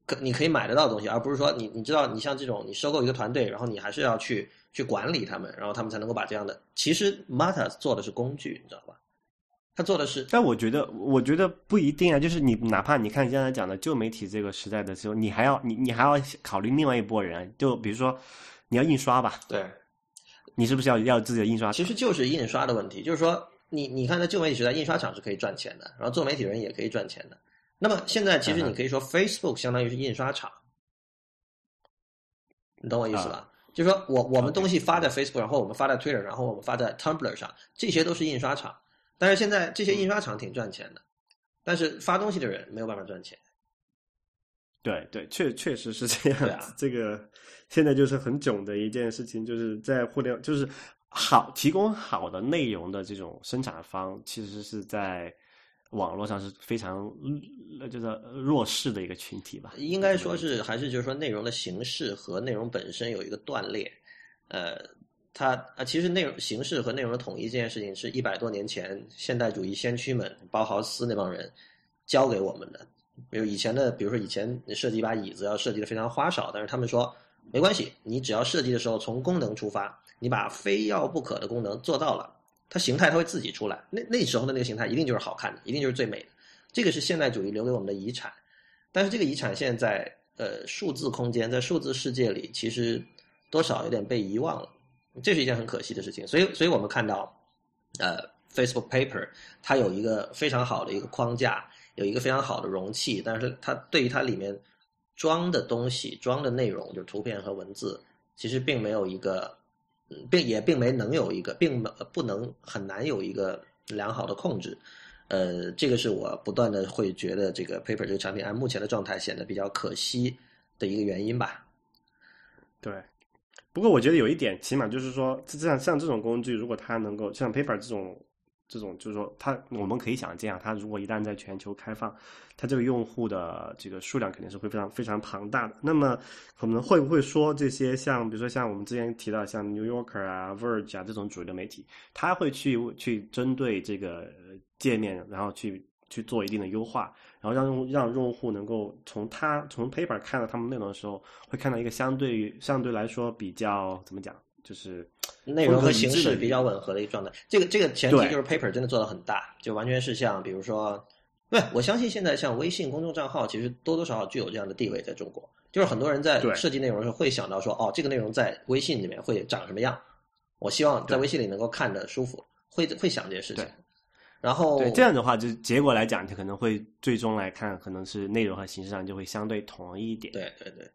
可你可以买得到的东西，而不是说你你知道你像这种你收购一个团队，然后你还是要去去管理他们，然后他们才能够把这样的。其实 Mata 做的是工具，你知道吧？他做的是。但我觉得，我觉得不一定啊。就是你哪怕你看刚才讲的旧媒体这个时代的时候，你还要你你还要考虑另外一拨人，就比如说你要印刷吧？对。你是不是要要自己的印刷？其实就是印刷的问题，就是说你你看在旧媒体时代，印刷厂是可以赚钱的，然后做媒体人也可以赚钱的。那么现在其实你可以说 Facebook 相当于是印刷厂，你懂我意思吧？就是说我我们东西发在 Facebook，然后我们发在 Twitter，然后我们发在 Tumblr 上，这些都是印刷厂。但是现在这些印刷厂挺赚钱的，但是发东西的人没有办法赚钱。对对，确确实是这样。这个现在就是很囧的一件事情，就是在互联网，就是好提供好的内容的这种生产方，其实是在网络上是非常就是弱势的一个群体吧。应该说是还是就是说内容的形式和内容本身有一个断裂，呃。它啊，其实内容形式和内容的统一这件事情，是一百多年前现代主义先驱们包豪斯那帮人教给我们的。比如以前的，比如说以前设计一把椅子要设计的非常花哨，但是他们说没关系，你只要设计的时候从功能出发，你把非要不可的功能做到了，它形态它会自己出来。那那时候的那个形态一定就是好看的，一定就是最美的。这个是现代主义留给我们的遗产。但是这个遗产现在呃数字空间，在数字世界里，其实多少有点被遗忘了。这是一件很可惜的事情，所以，所以我们看到，呃，Facebook Paper 它有一个非常好的一个框架，有一个非常好的容器，但是它对于它里面装的东西、装的内容，就是图片和文字，其实并没有一个，并也并没能有一个，并不能很难有一个良好的控制。呃，这个是我不断的会觉得这个 Paper 这个产品按目前的状态显得比较可惜的一个原因吧。对。不过我觉得有一点，起码就是说，像像这种工具，如果它能够像 Paper 这种这种，就是说，它我们可以想这样，它如果一旦在全球开放，它这个用户的这个数量肯定是会非常非常庞大的。那么可能会不会说这些像比如说像我们之前提到像 New Yorker 啊、Verge 啊这种主流媒体，它会去去针对这个界面，然后去。去做一定的优化，然后让用让用户能够从他从 paper 看到他们内容的时候，会看到一个相对相对来说比较怎么讲，就是内容和形式比较吻合的一个状态。这个这个前提就是 paper 真的做的很大，就完全是像比如说，对，我相信现在像微信公众账号，其实多多少少具有这样的地位，在中国，就是很多人在设计内容的时候会想到说，哦，这个内容在微信里面会长什么样？我希望在微信里能够看着舒服，会会想这些事情。然后对这样的话，就结果来讲，它可能会最终来看，可能是内容和形式上就会相对统一一点。对对对。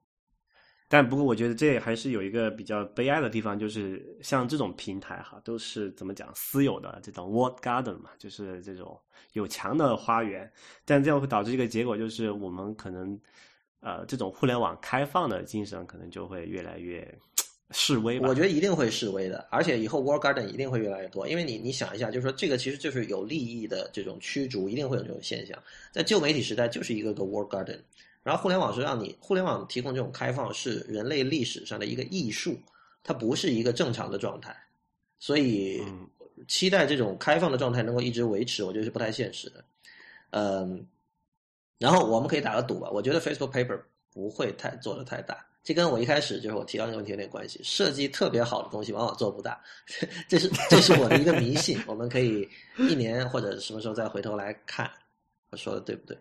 但不过，我觉得这还是有一个比较悲哀的地方，就是像这种平台哈，都是怎么讲私有的这种 walled garden 嘛，就是这种有墙的花园。但这样会导致一个结果，就是我们可能呃，这种互联网开放的精神可能就会越来越。示威，我觉得一定会示威的，而且以后 War Garden 一定会越来越多，因为你你想一下，就是说这个其实就是有利益的这种驱逐，一定会有这种现象。在旧媒体时代，就是一个个 War Garden，然后互联网是让你互联网提供这种开放，是人类历史上的一个艺术，它不是一个正常的状态，所以期待这种开放的状态能够一直维持，我觉得是不太现实的。嗯，然后我们可以打个赌吧，我觉得 Facebook Paper 不会太做的太大。这跟我一开始就是我提到这个问题有点关系。设计特别好的东西往往做不大，这是这是我的一个迷信。我们可以一年或者什么时候再回头来看，我说的对不对？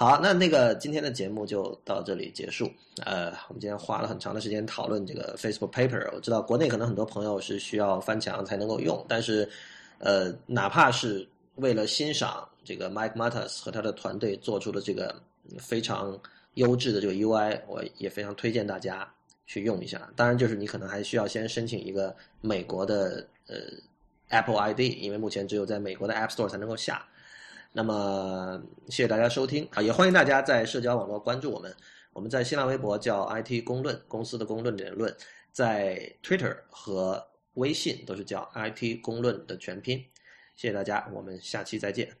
好，那那个今天的节目就到这里结束。呃，我们今天花了很长的时间讨论这个 Facebook Paper。我知道国内可能很多朋友是需要翻墙才能够用，但是呃，哪怕是为了欣赏这个 Mike Matas 和他的团队做出的这个非常。优质的这个 UI，我也非常推荐大家去用一下。当然，就是你可能还需要先申请一个美国的呃 Apple ID，因为目前只有在美国的 App Store 才能够下。那么，谢谢大家收听啊，也欢迎大家在社交网络关注我们。我们在新浪微博叫 IT 公论，公司的公论点论，在 Twitter 和微信都是叫 IT 公论的全拼。谢谢大家，我们下期再见。